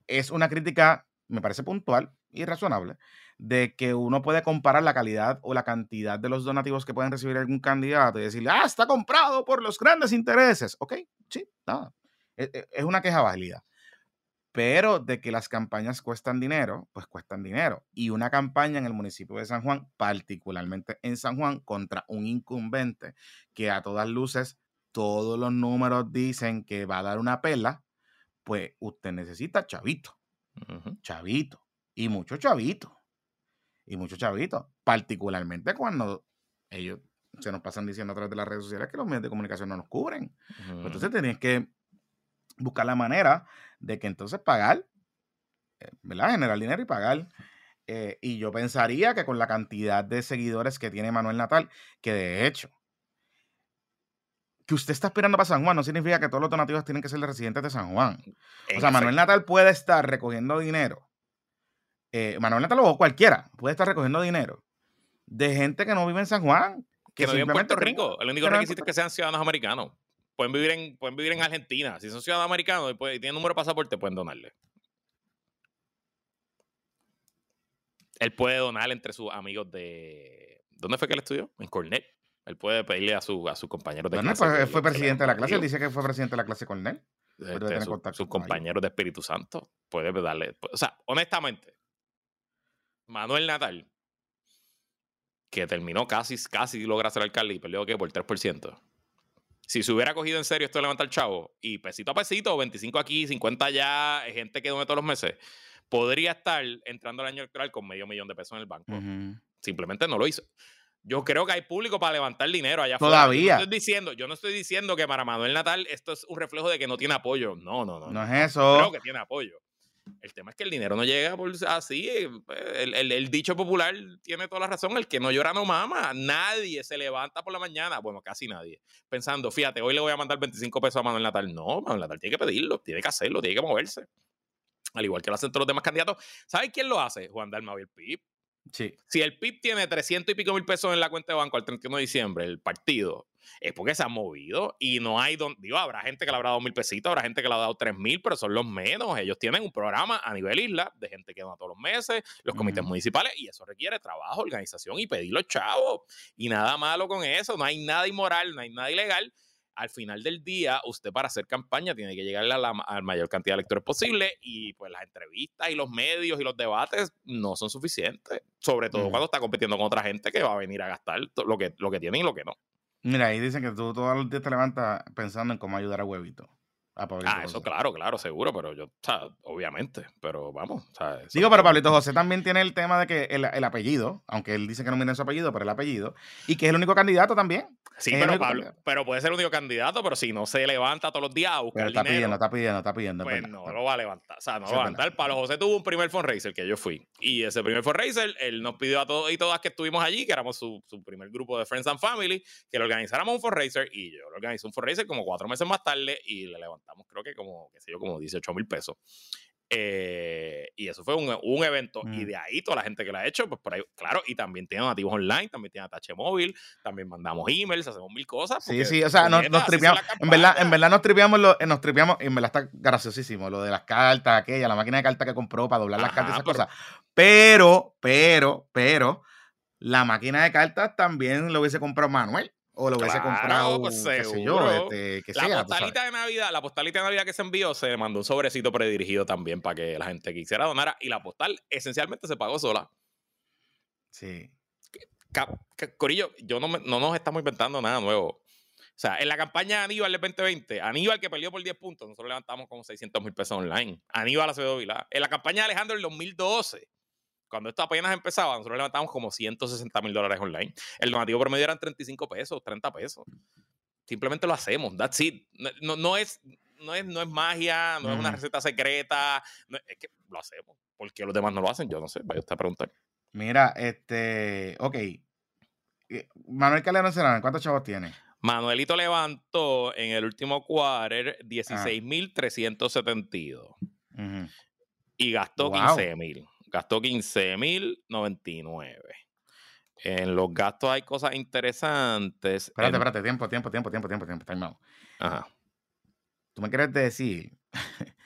Es una crítica, me parece puntual y razonable, de que uno puede comparar la calidad o la cantidad de los donativos que pueden recibir algún candidato y decirle, ah, está comprado por los grandes intereses. Ok, sí, nada. E, e, es una queja válida. Pero de que las campañas cuestan dinero, pues cuestan dinero. Y una campaña en el municipio de San Juan, particularmente en San Juan, contra un incumbente que a todas luces todos los números dicen que va a dar una perla, pues usted necesita chavito, chavito, y mucho chavito, y mucho chavito, particularmente cuando ellos se nos pasan diciendo a través de las redes sociales que los medios de comunicación no nos cubren. Entonces tenías que buscar la manera de que entonces pagar, eh, ¿verdad? Generar dinero y pagar. Eh, y yo pensaría que con la cantidad de seguidores que tiene Manuel Natal, que de hecho, que usted está esperando para San Juan no significa que todos los donativos tienen que ser de residentes de San Juan. O sea, Manuel Natal puede estar recogiendo dinero. Eh, Manuel Natal o cualquiera puede estar recogiendo dinero de gente que no vive en San Juan. Que, no vive en Puerto Rico. El único requisito es que sean ciudadanos americanos. Pueden vivir en, pueden vivir en Argentina. Si son ciudadanos americanos y, tienen número de pasaporte, pueden donarle. Él puede donar entre sus amigos de. ¿Dónde fue que él estudió? En Cornell. Él puede pedirle a, su, a sus compañeros de clase. Pues, fue presidente de la clase. Él dice que fue presidente de la clase Cornell. Este, sus compañeros de Espíritu Santo. Puede darle. O sea, honestamente, Manuel Natal, que terminó casi, casi logra ser alcalde y perdió ¿qué? por 3%. Si se hubiera cogido en serio esto de levantar chavo y pesito a pesito, 25 aquí, 50 allá, gente que duerme todos los meses, podría estar entrando el año electoral con medio millón de pesos en el banco. Simplemente no lo hizo. Yo creo que hay público para levantar dinero allá afuera. Todavía. Yo no, estoy diciendo, yo no estoy diciendo que para Manuel Natal esto es un reflejo de que no tiene apoyo. No, no, no. No, es eso. Creo que tiene apoyo. El tema es que el dinero no llega así. Eh, el, dicho popular tiene toda la razón. El que no llora no mama. Nadie se levanta por la mañana. Bueno, casi nadie. Pensando, fíjate, hoy le voy a mandar 25 pesos a Manuel Natal. No, Manuel Natal tiene que pedirlo, tiene que hacerlo, tiene que moverse. Al igual que lo hacen todos los demás candidatos. ¿Sabes quién lo hace? Juan Dalmau y PIB. Si el PIB tiene 300 y pico mil pesos en la cuenta de banco al 31 de diciembre, el partido, es porque se ha movido y no hay donde, digo, habrá gente que le habrá dado mil pesitos, habrá gente que le ha dado tres mil, pero son los menos. Ellos tienen un programa a nivel isla de gente que dona todos los meses, los comités municipales, y eso requiere trabajo, organización y pedir los chavos. Y nada malo con eso, no hay nada inmoral, no hay nada ilegal al final del día, usted para hacer campaña tiene que llegar a la, mayor cantidad de electores posible y pues las entrevistas y los medios y los debates no son suficientes, sobre todo cuando está compitiendo con otra gente que va a venir a gastar lo que, lo que tiene y lo que no. Mira, ahí dicen que tú todos los días te levantas pensando en cómo ayudar a Huevito. Ah, eso claro, claro, seguro, pero yo, o sea, obviamente, pero vamos. Digo, pero Pablito José también tiene el tema de que el, el, apellido, aunque él dice que no mira su apellido, pero el apellido, y que es el único candidato también. Sí, pero Pablo, pero puede ser el único candidato, pero si no se levanta todos los días a buscar está dinero, pidiendo, está pidiendo, está pidiendo. Pues no lo va a levantar. O sea, no lo va a levantar. Pablo José tuvo un primer fundraiser que yo fui. Y ese primer fundraiser, él nos pidió a todos y todas que estuvimos allí, que éramos su, su primer grupo de Friends and Family, que le organizáramos un fundraiser. Y yo le organizé un fundraiser como cuatro meses más tarde y le levantamos, creo que como, qué sé yo, como 18 mil pesos. Eh, y eso fue un, un evento. Y mm. de ahí toda la gente que lo ha hecho, pues por ahí, claro, y también tiene nativos online, también tiene atache móvil, también mandamos emails, hacemos mil cosas. Sí, sí, o sea, nos, tripeamos, en verdad, en verdad nos tripeamos, lo, nos tripeamos, en verdad está graciosísimo, lo de las cartas, aquella, la máquina de cartas que compró para doblar las cartas, esas cosas. Pero, pero, pero, la máquina de cartas también lo hubiese comprado Manuel o lo hubiese comprado, pues qué sé yo, este, que la sea, postalita de Navidad, la postalita de Navidad que se envió, se mandó un sobrecito predirigido también para que la gente quisiera donar y la postal esencialmente se pagó sola. Sí. Corillo, yo no, no nos estamos inventando nada nuevo. O sea, en la campaña de Aníbal del 2020, Aníbal que perdió por 10 puntos, nosotros levantamos como 600 mil pesos online. Aníbal Acevedo Vilá. En la campaña de Alejandro del 2012, cuando esto apenas empezaba, nosotros levantamos como 160 mil dólares online. El donativo promedio eran 35 pesos, 30 pesos. Simplemente lo hacemos, that's it. No, no, es, no, es, no es magia, no es una receta secreta, es que lo hacemos. ¿Por qué los demás no lo hacen? Yo no sé, vaya usted a preguntar. Mira, este, ok. Eh, Manuel Calderón Serrano, ¿cuántos chavos tiene? Manuelito levantó en el último quarter 16.372 uh y gastó 15.000 gastó 15.099. En los gastos hay cosas interesantes. Espérate, espérate, tiempo, tiempo, tiempo, tiempo, tiempo, tiempo, time Ajá. ¿Tú me quieres decir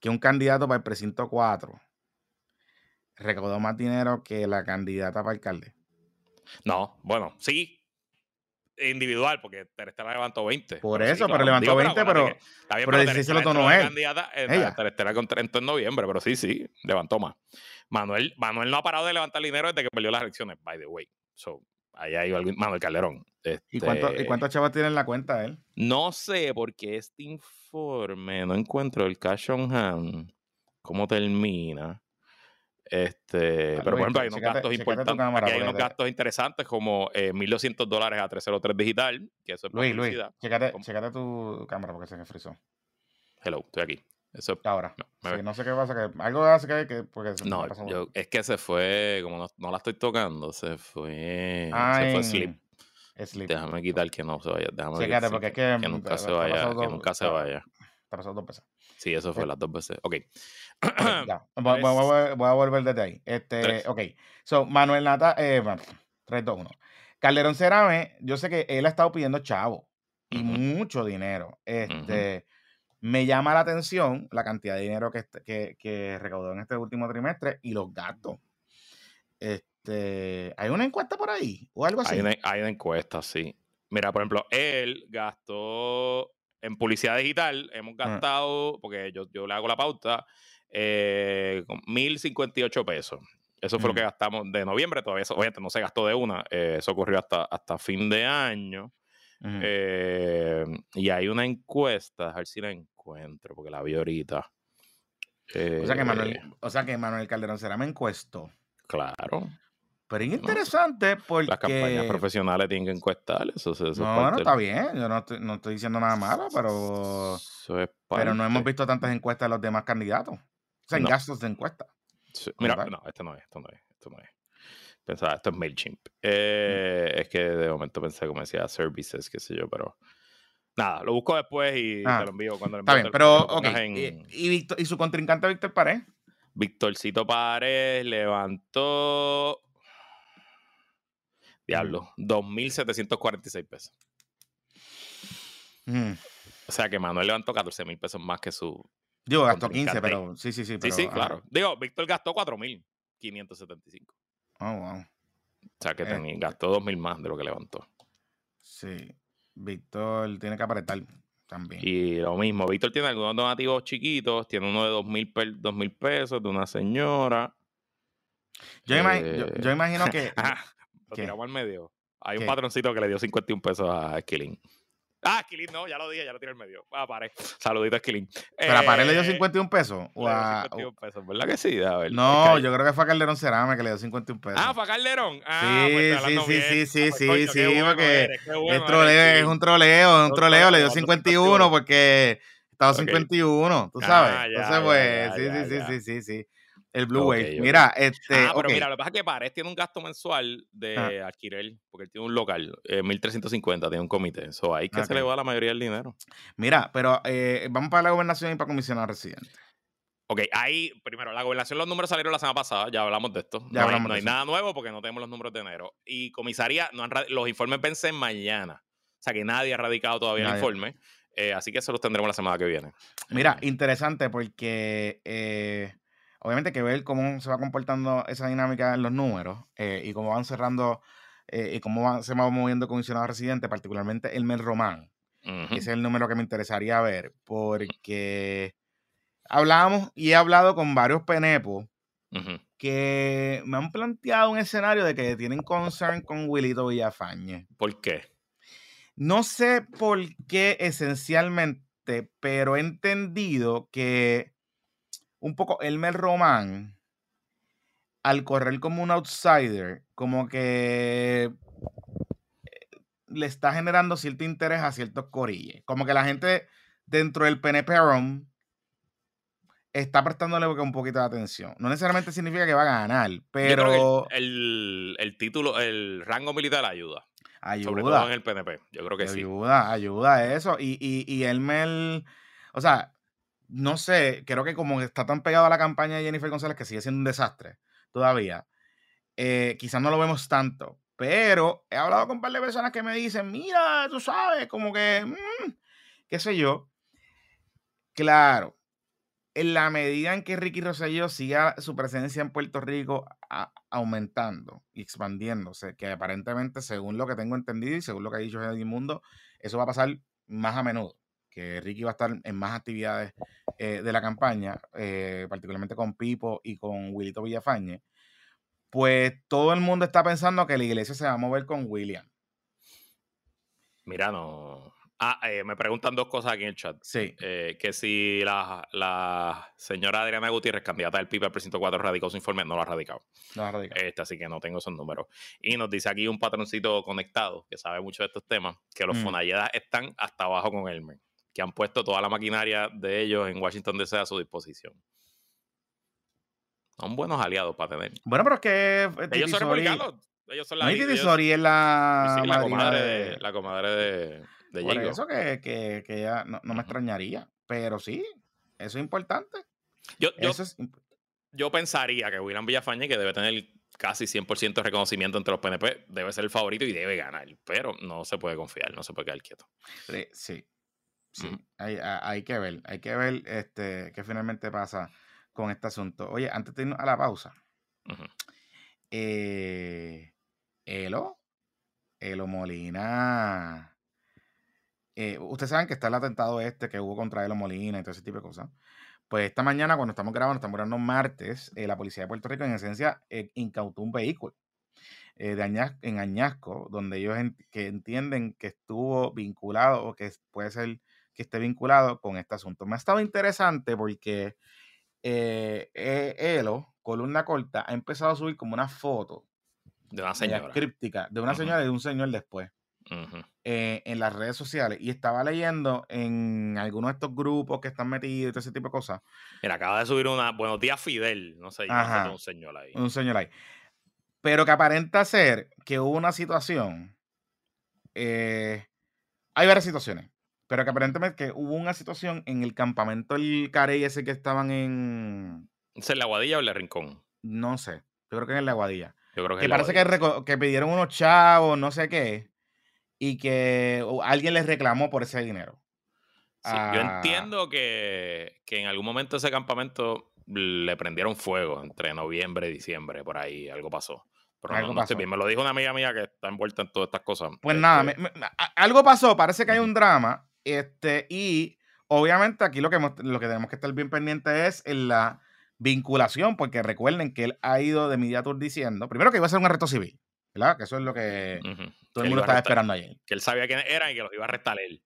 que un candidato para el precinto 4 recaudó más dinero que la candidata para alcalde? No, bueno, sí, individual, porque Terestela levantó 20. Por eso, pero levantó 20, pero, pero, pero, pero se lo él. Candidata, eh, Terestela entró en noviembre, pero sí, sí, levantó más. Manuel, Manuel no ha parado de levantar dinero desde que perdió las elecciones, by the way. So, ahí hay. Manuel Calderón. ¿Y, cuánto, ¿Y Este, cuántos chavos tiene en la cuenta él? No sé, porque este informe no encuentro el cash on hand, cómo termina. Este, Ah, pero por ejemplo, hay unos chécate- gastos chécate importantes. cámara, aquí hay unos gastos interesantes como eh, 1.200 dólares a 303 digital, que eso es Luis, Luis, chécate, chécate tu cámara porque se me frizó. Hello, estoy aquí. Eso es- Ahora. no, Sí, no sé qué pasa, que algo hace que, que porque se No, yo, es que se fue, como no, no la estoy tocando, se fue, se fue sleep. sleep. Déjame quitar que no se vaya. Déjame Chécate, porque es que, que nunca te- se te vaya, que dos- nunca se vaya. Te ha pasado dos veces. Sí, eso fue Eh, las dos veces. Ok. Ok, ya. Voy, a volver desde ahí. Este, Tres. ok. So, Manuel Nata, eh, bueno, 3, 2, 1. Calderón Cerame, yo sé que él ha estado pidiendo chavo y mucho dinero. Este, me llama la atención la cantidad de dinero que, este- que, que recaudó en este último trimestre y los gastos. Este, ¿hay una encuesta por ahí o algo así? Hay una, hay una encuesta, sí. Mira, por ejemplo, él gastó en publicidad digital, hemos Ah. gastado, porque yo, yo le hago la pauta, eh, con 1.058 pesos. Eso fue lo que gastamos de noviembre, todavía eso, obviamente no se gastó de una, eh, eso ocurrió hasta, hasta fin de año. Eh, y hay una encuesta, a ver si la encuentro, porque la vi ahorita. o, sea que Manuel, Eh, o sea que Manuel Calderón Cerame encuestó. Claro, Pero es No, interesante porque... las campañas profesionales tienen que encuestar, eso, eso es No, parte bueno, del- está bien. Yo no estoy, no estoy diciendo nada malo, pero, eso es pero no hemos parte. visto tantas encuestas de los demás candidatos. O sea, en No. gastos de encuesta. Sí, Mira, tal. no, esto no es, esto no es, esto no es. Pensaba, esto es MailChimp. Eh, Es que de momento pensé como decía services, qué sé yo, pero nada, lo busco después y Ah, te lo envío cuando lo Está envío, bien, te- pero, ok. Y, su contrincante Víctor Pared. Victorcito Pares levantó. Diablo, 2.746 pesos. Mm. O sea que Manuel levantó 14 mil pesos más que su. Digo, gastó 15, Contrincante. pero sí, sí, sí. Sí, Pero, sí, ajá. claro. Digo, Víctor gastó 4.575. Oh, wow. O sea que tenía- Este. gastó 2.000 más de lo que levantó. Sí. Víctor tiene que apretar también. Y lo mismo, Víctor tiene algunos donativos chiquitos, tiene uno de dos mil, dos mil pesos de una señora. yo, eh, yo imagino que. Ajá, lo tiramos al medio. Hay un patroncito que le dio 51 pesos a Esquilín. Ah, Esquilín, no, ya lo dije, ya lo tiré al medio. Ah, pare. Saludito a Esquilín. pero a Pared le dio Eh, 51 pesos. le O dio a- 51 pesos, ¿verdad que sí? A ver, no, yo creo que fue a Calderón Cerame que le dio 51 pesos. Ah, fue a Calderón. Ah, Sí, pues sí, sí, sí, sí, Ah, pues, sí, coño, sí, qué bueno porque eres, Es, bueno troleo, eres, es Esquilín. un troleo, es un troleo. Le dio troleo, 51 51. porque estaba Ok. 51, tú Ah, sabes. ya, Entonces, pues, ya, sí, ya, sí, sí, sí, sí, sí. El Blue Ok, Wave. Mira, este. Ah, pero mira, lo que pasa es que Pares tiene un gasto mensual de Ah. alquiler, porque él tiene un local, eh, 1350, tiene un comité. Eso ahí que se le va la mayoría del dinero. Mira, pero eh, vamos para la gobernación y para comisionar residente. Ok, ahí, primero, la gobernación, los números salieron la semana pasada, ya hablamos de esto. Ya no hablamos hay, no de hay nada nuevo porque no tenemos los números de enero. Y comisaría, no han los informes vencen mañana. O sea que nadie ha radicado todavía el informe. eh, así que eso los tendremos la semana que viene. Mira, interesante porque eh, obviamente hay que ver cómo se va comportando esa dinámica en los números eh, y cómo van cerrando eh, y cómo van- se va moviendo el comisionado residente, particularmente el Mel Román. Ese es el número que me interesaría ver porque hablamos y he hablado con varios penepos que me han planteado un escenario de que tienen concern con Wilito Villafañe. ¿Por qué? No sé por qué esencialmente, pero he entendido que un poco Elmer Román, al correr como un outsider, como que eh, le está generando cierto interés a ciertos corilles. Como que la gente dentro del PNP ROM está prestándole un poquito de atención. No necesariamente significa que va a ganar, pero el, el- el título, el rango militar ayuda. Sobre todo en ayuda. el PNP. Yo creo que sí. Ayuda, ayuda a eso. Y, y, y Elmer, o sea, no sé, creo que como está tan pegado a la campaña de Jennifer González que sigue siendo un desastre todavía, eh, quizás no lo vemos tanto. Pero he hablado con un par de personas que me dicen, mira, tú sabes, como que, mm, qué sé yo. Claro, en la medida en que Ricky Rosselló siga su presencia en Puerto Rico aumentando y expandiéndose, que aparentemente, según lo que tengo entendido y según lo que ha dicho Mundo, eso va a pasar más a menudo, que Ricky va a estar en más actividades eh, de la campaña, eh, particularmente con Pipo y con Wilito Villafañe, pues todo el mundo está pensando que la iglesia se va a mover con William. Mira, no. Ah, eh, me preguntan dos cosas aquí en el chat. Sí. Eh, que si la, la, señora Adriana Gutiérrez, candidata del PIB al precinto 4, radicó su informe, no lo ha radicado. No lo ha radicado. Este, así que no tengo esos números. Y nos dice aquí un patroncito conectado, que sabe mucho de estos temas, que los mm. están hasta abajo con Elmer, que han puesto toda la maquinaria de ellos en Washington DC a su disposición. Son buenos aliados para tener. Bueno, pero es que... Eh, ellos son republicanos. Ellos son la... No, ellos, es la... la comadre de... La comadre de de Por eso que, que, que ya no, no, me extrañaría. Pero sí, eso es importante. Yo, yo, yo pensaría que William Villafañe, que debe tener casi 100% de reconocimiento entre los PNP, debe ser el favorito y debe ganar. Pero no se puede confiar, no se puede quedar quieto. Sí, sí. Hay, hay, que ver, hay que ver este, qué finalmente pasa con este asunto. Oye, antes de irnos a la pausa, eh, Elo, Elo Molina eh, ustedes saben que está el atentado este que hubo contra Elo Molina y todo ese tipo de cosas. Pues esta mañana, cuando estamos grabando, estamos grabando martes, eh, la policía de Puerto Rico, en esencia, incautó un vehículo de en Añasco, donde ellos que entienden que estuvo vinculado o que puede ser que esté vinculado con este asunto. Me ha estado interesante porque Elo, columna corta, ha empezado a subir como una foto de una señora críptica, de una señora y de un señor después. Eh, en las redes sociales y estaba leyendo en algunos de estos grupos que están metidos y todo ese tipo de cosas. Mira, acaba de subir una Buenos días Fidel, no sé, un señor ahí. Un señor ahí. Pero que aparenta ser que hubo una situación. Eh, hay varias situaciones. Pero que aparentemente que hubo una situación en el campamento del Carey ese que estaban en. ¿Es en la Guadilla o en el Rincón? No sé. Yo creo que en la Guadilla. Yo creo que, que parece que, que, pidieron unos chavos, no sé qué y que alguien les reclamó por ese dinero. yo ah. entiendo que, en algún momento ese campamento le prendieron fuego entre noviembre y diciembre, por ahí algo pasó. Pero algo no, bien. Me lo dijo una amiga mía que está envuelta en todas estas cosas. Pues nada, este algo pasó, parece que hay un drama. Este, y obviamente aquí lo que, lo que tenemos que estar bien pendiente es en la vinculación, porque recuerden que él ha ido de Mediatur diciendo, primero que iba a ser un arresto civil. ¿verdad? Que eso es lo que todo el mundo estaba esperando ayer. Que él sabía quiénes eran y que los iba a arrestar él.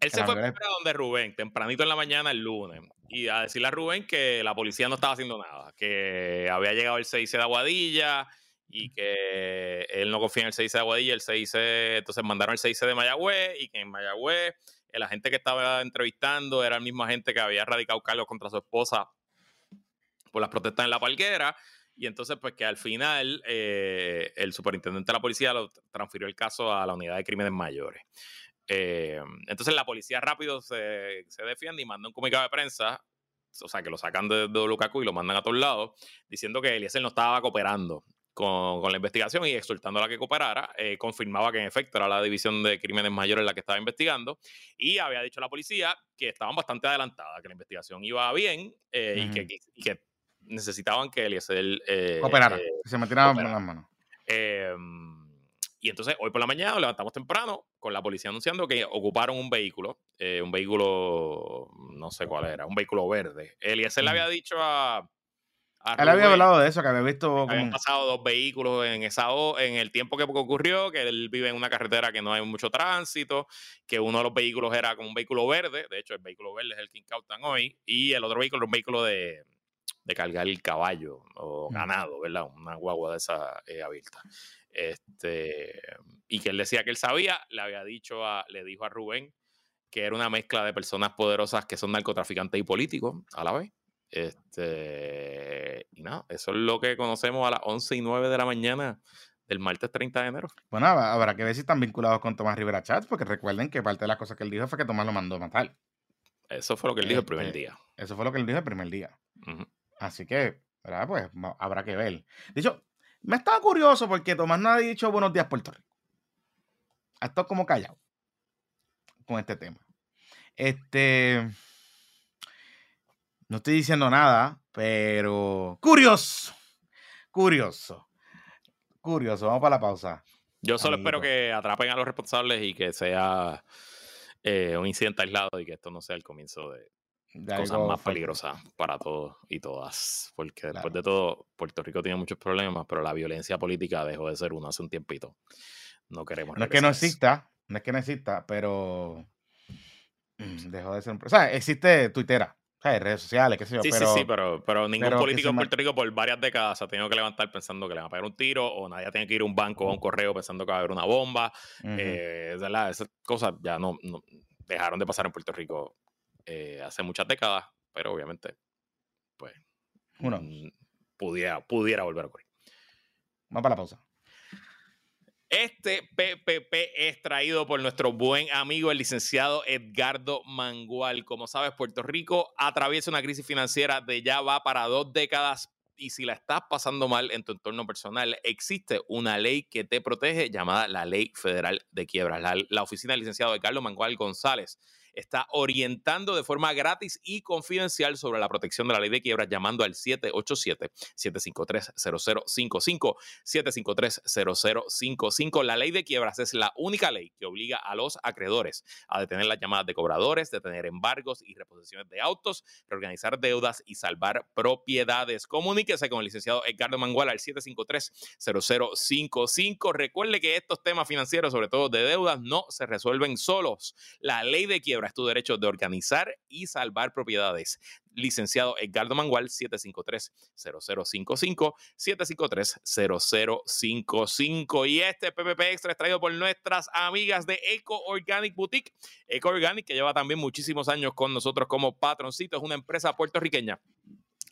Él se fue a donde Rubén, tempranito en la mañana el lunes, y a decirle a Rubén que la policía no estaba haciendo nada, que había llegado el 6 de Aguadilla y que él no confía en el 6 de Aguadilla, el 6 entonces mandaron el 6 de Mayagüez y que en Mayagüez el agente que estaba entrevistando era el mismo agente que había radicado Carlos contra su esposa por las protestas en la palguera y entonces, pues que al final eh, el superintendente de la policía lo transfirió el caso a la unidad de crímenes mayores. Eh, entonces la policía rápido se, se, defiende y manda un comunicado de prensa, o sea, que lo sacan de, de Lukaku y lo mandan a todos lados, diciendo que Eliezer no estaba cooperando con, con, la investigación y exhortándola a que cooperara, eh, confirmaba que en efecto era la división de crímenes mayores la que estaba investigando y había dicho a la policía que estaban bastante adelantadas, que la investigación iba bien y, que, y, que, necesitaban que Eliezer eh, operara, eh, que se metiera en las manos. Em, y entonces hoy por la mañana nos levantamos temprano con la policía anunciando que ocuparon un vehículo, eh, un vehículo, no sé cuál era, un vehículo verde. Eliezer le había dicho a... él había hablado de eso, que había visto... Habían pasado dos vehículos en, esa, en el tiempo que ocurrió, que él vive en una carretera que no hay mucho tránsito, que uno de los vehículos era como un vehículo verde, de hecho el vehículo verde es el que incautan hoy, y el otro vehículo es un vehículo de, de cargar el caballo o ganado, ¿verdad? Una guagua de esa eh, abierta. Este, y que él decía que él sabía, le había dicho a, le dijo a Rubén que era una mezcla de personas poderosas que son narcotraficantes y políticos a la vez. Este, y nada, eso es lo que conocemos a las 11 y 9 de la mañana del martes 30 de enero. Bueno, habrá que ver si están vinculados con Tomás Rivera Chats, porque recuerden que parte de las cosas que él dijo fue que Tomás lo mandó a matar. Eso fue lo que él dijo el primer este, día. Eso fue lo que él dijo el primer día. Así que, ¿verdad? Pues habrá que ver. De hecho, me estaba curioso porque Tomás no ha dicho buenos días Puerto Rico. Ha estado como callado con este tema. Este. No estoy diciendo nada, pero. Curioso. Curioso. Curioso. Vamos para la pausa. Yo solo espero que atrapen a los responsables y que sea eh, un incidente aislado y que esto no sea el comienzo de, cosas más peligrosas para todos y todas. Porque después de todo, Puerto Rico tiene muchos problemas, pero la violencia política dejó de ser uno hace un tiempito. No queremos. No es que no exista, no es que no exista, pero mm, dejó de ser un. O sea, existe Twittera. Sea, redes sociales, qué sé yo. Sí, sí, sí, pero, pero ningún político en Puerto Rico por varias décadas se ha tenido que levantar pensando que le van a pegar un tiro, o nadie tiene que ir a un banco o a un correo pensando que va a haber una bomba. Eh, esas cosas ya no, dejaron de pasar en Puerto Rico eh, hace muchas décadas, pero obviamente, pues, mm, pudiera, pudiera volver a ocurrir. Vamos para la pausa. Este PPP es traído por nuestro buen amigo, el licenciado Edgardo Mangual. Como sabes, Puerto Rico atraviesa una crisis financiera de ya va para dos décadas. Y si la estás pasando mal en tu entorno personal, existe una ley que te protege llamada la Ley Federal de Quiebras. La, oficina del licenciado Edgardo Mangual González está orientando de forma gratis y confidencial sobre la protección de la ley de quiebras llamando al 787-753-0055. 753-0055. La ley de quiebras es la única ley que obliga a los acreedores a detener las llamadas de cobradores, detener embargos y reposiciones de autos, reorganizar deudas y salvar propiedades. Comuníquese con el licenciado Edgardo Mangual al 753-0055. Recuerde que estos temas financieros, sobre todo de deudas, no se resuelven solos. La ley de quiebras es tu derecho de organizar y salvar propiedades. Licenciado Edgardo Mangual, 753-0055, 753-0055. Y este PPP Extra es traído por nuestras amigas de Eco Organic Boutique. Eco Organic, que lleva también muchísimos años con nosotros como patroncito, es una empresa puertorriqueña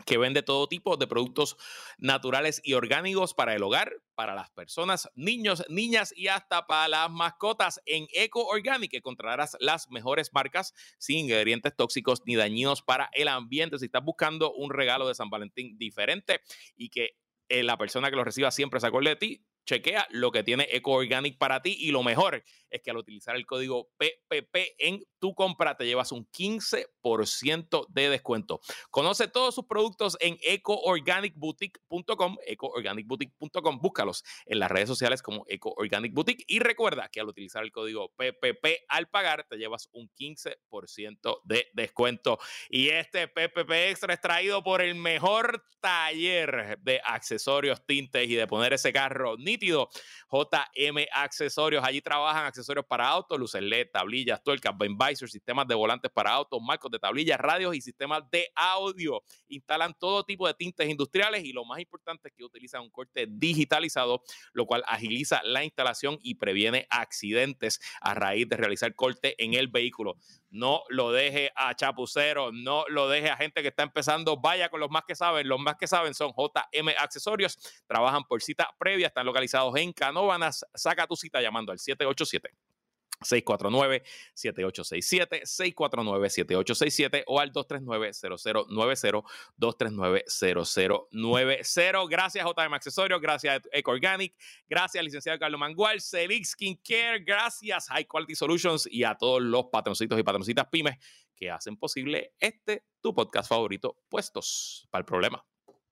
que vende todo tipo de productos naturales y orgánicos para el hogar, para las personas, niños, niñas y hasta para las mascotas. En Eco Organic encontrarás las mejores marcas sin ingredientes tóxicos ni dañinos para el ambiente. Si estás buscando un regalo de San Valentín diferente y que eh, la persona que lo reciba siempre se acuerde de ti, chequea lo que tiene Eco Organic para ti y lo mejor es que al utilizar el código PPP en tu compra te llevas un 15% de descuento. Conoce todos sus productos en ecoorganicboutique.com, ecoorganicboutique.com, búscalos en las redes sociales como Eco Organic Boutique y recuerda que al utilizar el código PPP al pagar te llevas un 15% de descuento. Y este PPP Extra es traído por el mejor taller de accesorios, tintes y de poner ese carro nítido, JM Accesorios. Allí trabajan accesorios para autos, luces LED, tablillas, tuercas, Ben visor, sistemas de volantes para autos, marcos de tablillas, radios y sistemas de audio. Instalan todo tipo de tintes industriales y lo más importante es que utilizan un corte digitalizado, lo cual agiliza la instalación y previene accidentes a raíz de realizar corte en el vehículo. No lo deje a chapuceros, no lo deje a gente que está empezando. Vaya con los más que saben. Los más que saben son JM Accesorios. Trabajan por cita previa, están localizados en Canóvanas. Saca tu cita llamando al 787 649-7867, 649-7867 o al 239-0090, 239-0090. Gracias JM Accesorios, gracias Eco Organic, gracias licenciado Carlos Mangual, Celix Care, gracias High Quality Solutions y a todos los patroncitos y patroncitas pymes que hacen posible este tu podcast favorito, puestos para el problema.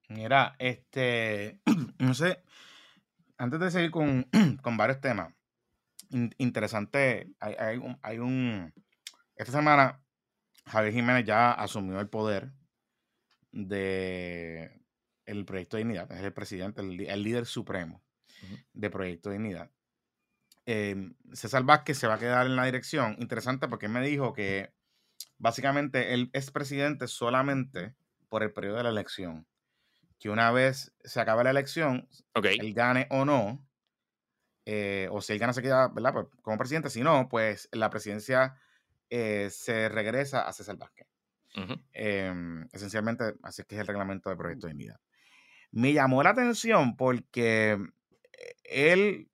Mira, este, no sé, antes de seguir con, con varios temas, interesante. Hay, un, Esta semana, Javier Jiménez ya asumió el poder de el Proyecto de Dignidad. Es el presidente, el, líder supremo de Proyecto de Dignidad. Eh, César Vázquez se va a quedar en la dirección. Interesante porque me dijo que básicamente él es presidente solamente por el periodo de la elección. Que una vez se acabe la elección, él gane o no, eh, o si él gana se queda, ¿verdad? Pues, como presidente, si no, pues la presidencia eh, se regresa a César Vázquez. Em, esencialmente, así es que es el reglamento de proyecto de dignidad. Me llamó la atención porque eh, él,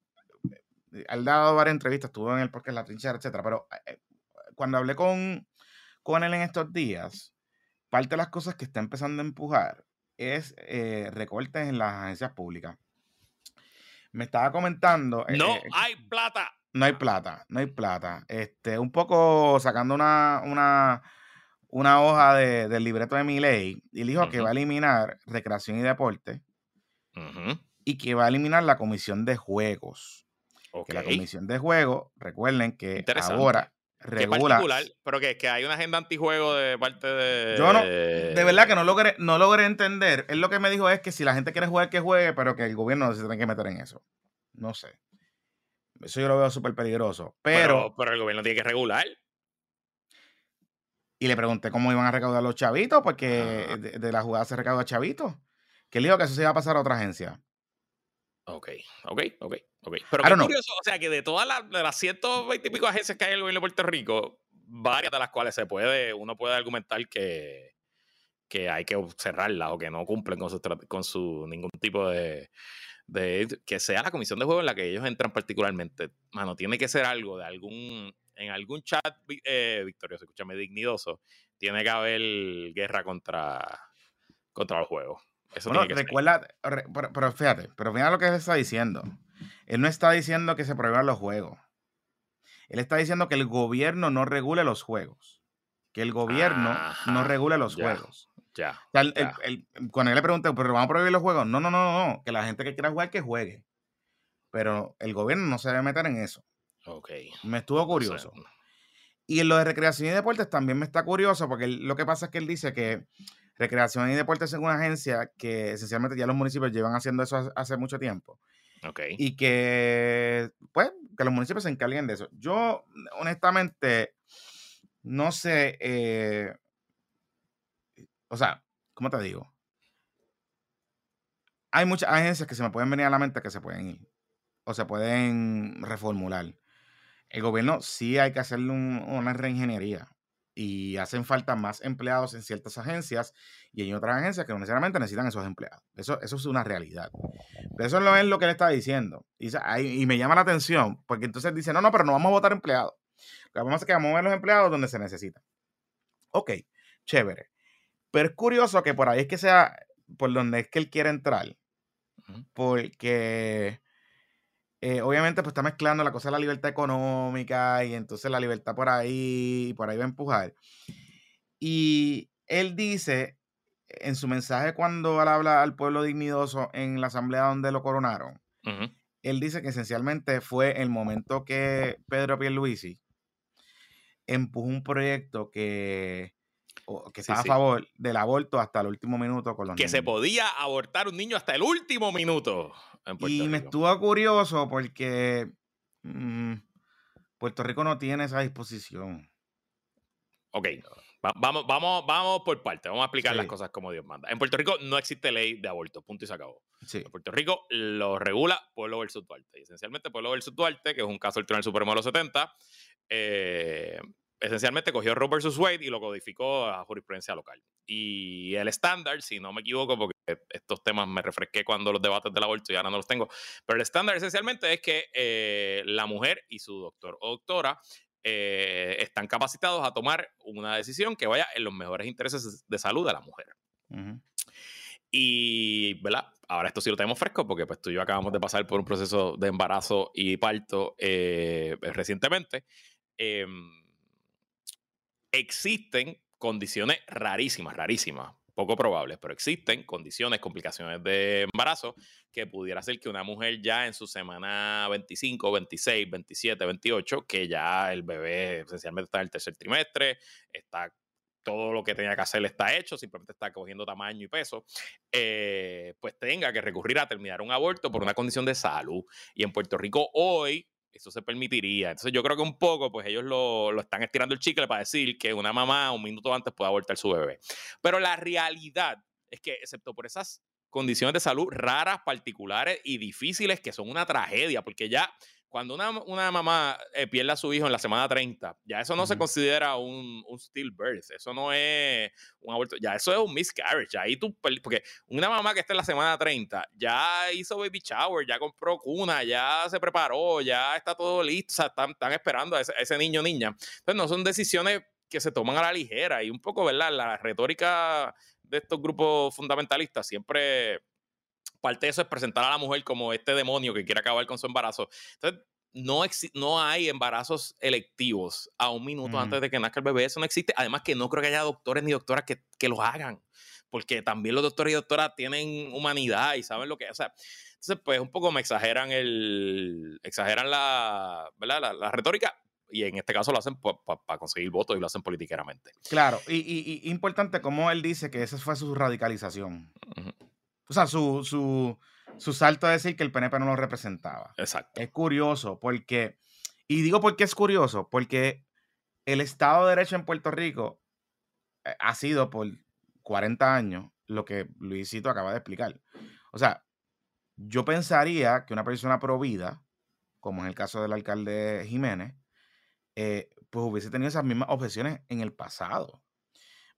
ha dado varias entrevistas, estuvo en el porque La Trinchera, etcétera, pero cuando hablé con, con él en estos días, parte de las cosas que está empezando a empujar es recortes en las agencias públicas me estaba comentando. Eh, no eh, hay plata. No hay plata, no hay plata. Este, un poco sacando una, una, una hoja de, del libreto de mi ley, y dijo que va a eliminar recreación y deporte y que va a eliminar la comisión de juegos. Que la comisión de juegos, recuerden que ahora regula. particular? Pero que, que hay una agenda antijuego de parte de. Yo no, de verdad que no logré, no logré entender. Él lo que me dijo es que si la gente quiere jugar, que juegue, pero que el gobierno no se tiene que meter en eso. No sé. Eso yo lo veo súper peligroso. Pero, pero, el gobierno tiene que regular. Y le pregunté cómo iban a recaudar los chavitos, porque de, la jugada se recauda chavitos. Que él dijo que eso se iba a pasar a otra agencia. Ok, ok, ok, ok. Pero qué curioso, o sea, que de todas las, de las 120 y pico agencias que hay en el gobierno de Puerto Rico, varias de las cuales se puede, uno puede argumentar que, que hay que cerrarlas o que no cumplen con su, con su ningún tipo de, de que sea la comisión de juego en la que ellos entran particularmente. Mano, tiene que ser algo de algún, en algún chat eh, victorioso, escúchame, dignidoso, tiene que haber guerra contra, contra los juegos. Eso bueno, recuerda, pero, fíjate, pero fíjate lo que él está diciendo. Él no está diciendo que se prohíban los juegos. Él está diciendo que el gobierno no regule los juegos. Que el gobierno no regule los juegos. Ya. cuando él le pregunté, ¿pero vamos a prohibir los juegos? No, no, no, no. Que la gente que quiera jugar, que juegue. Pero el gobierno no se debe meter en eso. Ok. Me estuvo curioso. Y en lo de recreación y deportes también me está curioso, porque lo que pasa es que él dice que recreación y deportes es una agencia que esencialmente ya los municipios llevan haciendo eso hace mucho tiempo. Ok. Y que, pues, que los municipios se encarguen de eso. Yo, honestamente, no sé. Eh, o sea, ¿cómo te digo? Hay muchas agencias que se me pueden venir a la mente que se pueden ir o se pueden reformular. El gobierno sí hay que hacerle una reingeniería y hacen falta más empleados en ciertas agencias y hay otras agencias que no necesariamente necesitan esos empleados. Eso, eso es una realidad. Pero eso no es lo que él está diciendo. Y, y, me llama la atención porque entonces dice, no, no, pero no vamos a votar empleados. Lo que vamos a hacer es que vamos a mover los empleados donde se necesitan. Ok, chévere. Pero es curioso que por ahí es que sea por donde es que él quiere entrar. Porque eh, obviamente pues está mezclando la cosa de la libertad económica y entonces la libertad por ahí, por ahí va a empujar. Y él dice en su mensaje cuando él habla al pueblo dignidoso en la asamblea donde lo coronaron, él dice que esencialmente fue el momento que Pedro Pierluisi empujó un proyecto que que estaba a favor del aborto hasta el último minuto con los Que se podía abortar un niño hasta el último minuto. y me estuvo curioso porque mm, Puerto Rico no tiene esa disposición. Ok, vamos, vamos, vamos por parte, vamos a explicar las cosas como Dios manda. En Puerto Rico no existe ley de aborto, punto y se acabó. En Puerto Rico lo regula Pueblo versus Duarte. Y esencialmente Pueblo versus Duarte, que es un caso del Tribunal Supremo de los 70, eh, esencialmente cogió Roe vs. Wade y lo codificó a jurisprudencia local. Y el estándar, si no me equivoco, porque estos temas me refresqué cuando los debates del aborto y ahora no los tengo, pero el estándar esencialmente es que eh, la mujer y su doctor o doctora eh, están capacitados a tomar una decisión que vaya en los mejores intereses de salud de la mujer. Y, ¿verdad? Ahora esto sí lo tenemos fresco porque pues tú y yo acabamos de pasar por un proceso de embarazo y parto eh, recientemente. Existen condiciones rarísimas, rarísimas, poco probables, pero existen condiciones, complicaciones de embarazo que pudiera ser que una mujer ya en su semana 25, 26, 27, 28, que ya el bebé esencialmente está en el tercer trimestre, está todo lo que tenía que hacer está hecho, simplemente está cogiendo tamaño y peso, eh, pues tenga que recurrir a terminar un aborto por una condición de salud. Y en Puerto Rico hoy eso se permitiría. Entonces yo creo que un poco, pues ellos lo, están estirando el chicle para decir que una mamá un minuto antes puede abortar su bebé. Pero la realidad es que, excepto por esas condiciones de salud raras, particulares y difíciles, que son una tragedia, porque ya cuando una, una mamá eh, pierde a su hijo en la semana 30, ya eso no se considera un, un stillbirth, eso no es un aborto, ya eso es un miscarriage, ahí tú, porque una mamá que está en la semana 30 ya hizo baby shower, ya compró cuna, ya se preparó, ya está todo listo, o sea, están, están esperando a ese, a ese niño o niña. Entonces no son decisiones que se toman a la ligera y un poco, ¿verdad? La retórica de estos grupos fundamentalistas siempre parte de eso es presentar a la mujer como este demonio que quiere acabar con su embarazo. Entonces, no, no hay embarazos electivos a un minuto antes de que nazca el bebé, eso no existe. Además que no creo que haya doctores ni doctoras que, que los hagan, porque también los doctores y doctoras tienen humanidad y saben lo que es. O sea, entonces, pues un poco me exageran el, exageran la, ¿verdad? La, retórica. y en este caso lo hacen para conseguir votos y lo hacen políticamente. Claro, y, importante como él dice que esa fue su radicalización. O sea, su, su, su salto a decir que el PNP no lo representaba. Exacto. Es curioso porque, y digo porque es curioso, porque el Estado de Derecho en Puerto Rico eh, ha sido por 40 años lo que Luisito acaba de explicar. O sea, yo pensaría que una persona provida, como es el caso del alcalde Jiménez, eh, pues hubiese tenido esas mismas objeciones en el pasado.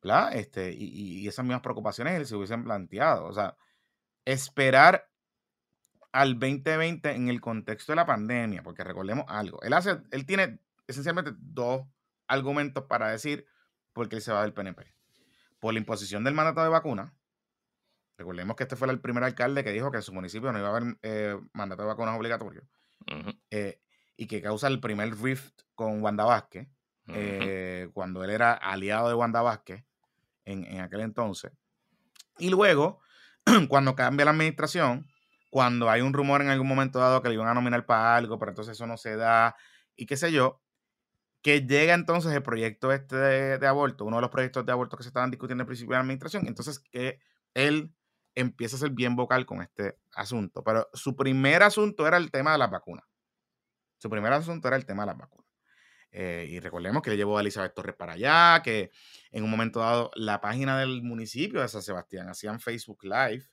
¿Verdad? Este, y, esas mismas preocupaciones se hubiesen planteado. O sea, esperar al 2020 en el contexto de la pandemia, porque recordemos algo, él, hace, él tiene esencialmente dos argumentos para decir por qué él se va del PNP. Por la imposición del mandato de vacuna. Recordemos que este fue el primer alcalde que dijo que en su municipio no iba a haber eh, mandato de vacunas obligatorio. Eh, y que causa el primer rift con Wanda Vázquez, eh, cuando él era aliado de Wanda Vázquez en, en aquel entonces. Y luego, cuando cambia la administración, cuando hay un rumor en algún momento dado que le iban a nominar para algo, pero entonces eso no se da, y qué sé yo, que llega entonces el proyecto este de, aborto, uno de los proyectos de aborto que se estaban discutiendo en principio de la administración, entonces que él empieza a ser bien vocal con este asunto, pero su primer asunto era el tema de las vacunas. Su primer asunto era el tema de las vacunas. Eh, y recordemos que le llevó a Elizabeth Torres para allá, que en un momento dado la página del municipio de San Sebastián hacían Facebook Live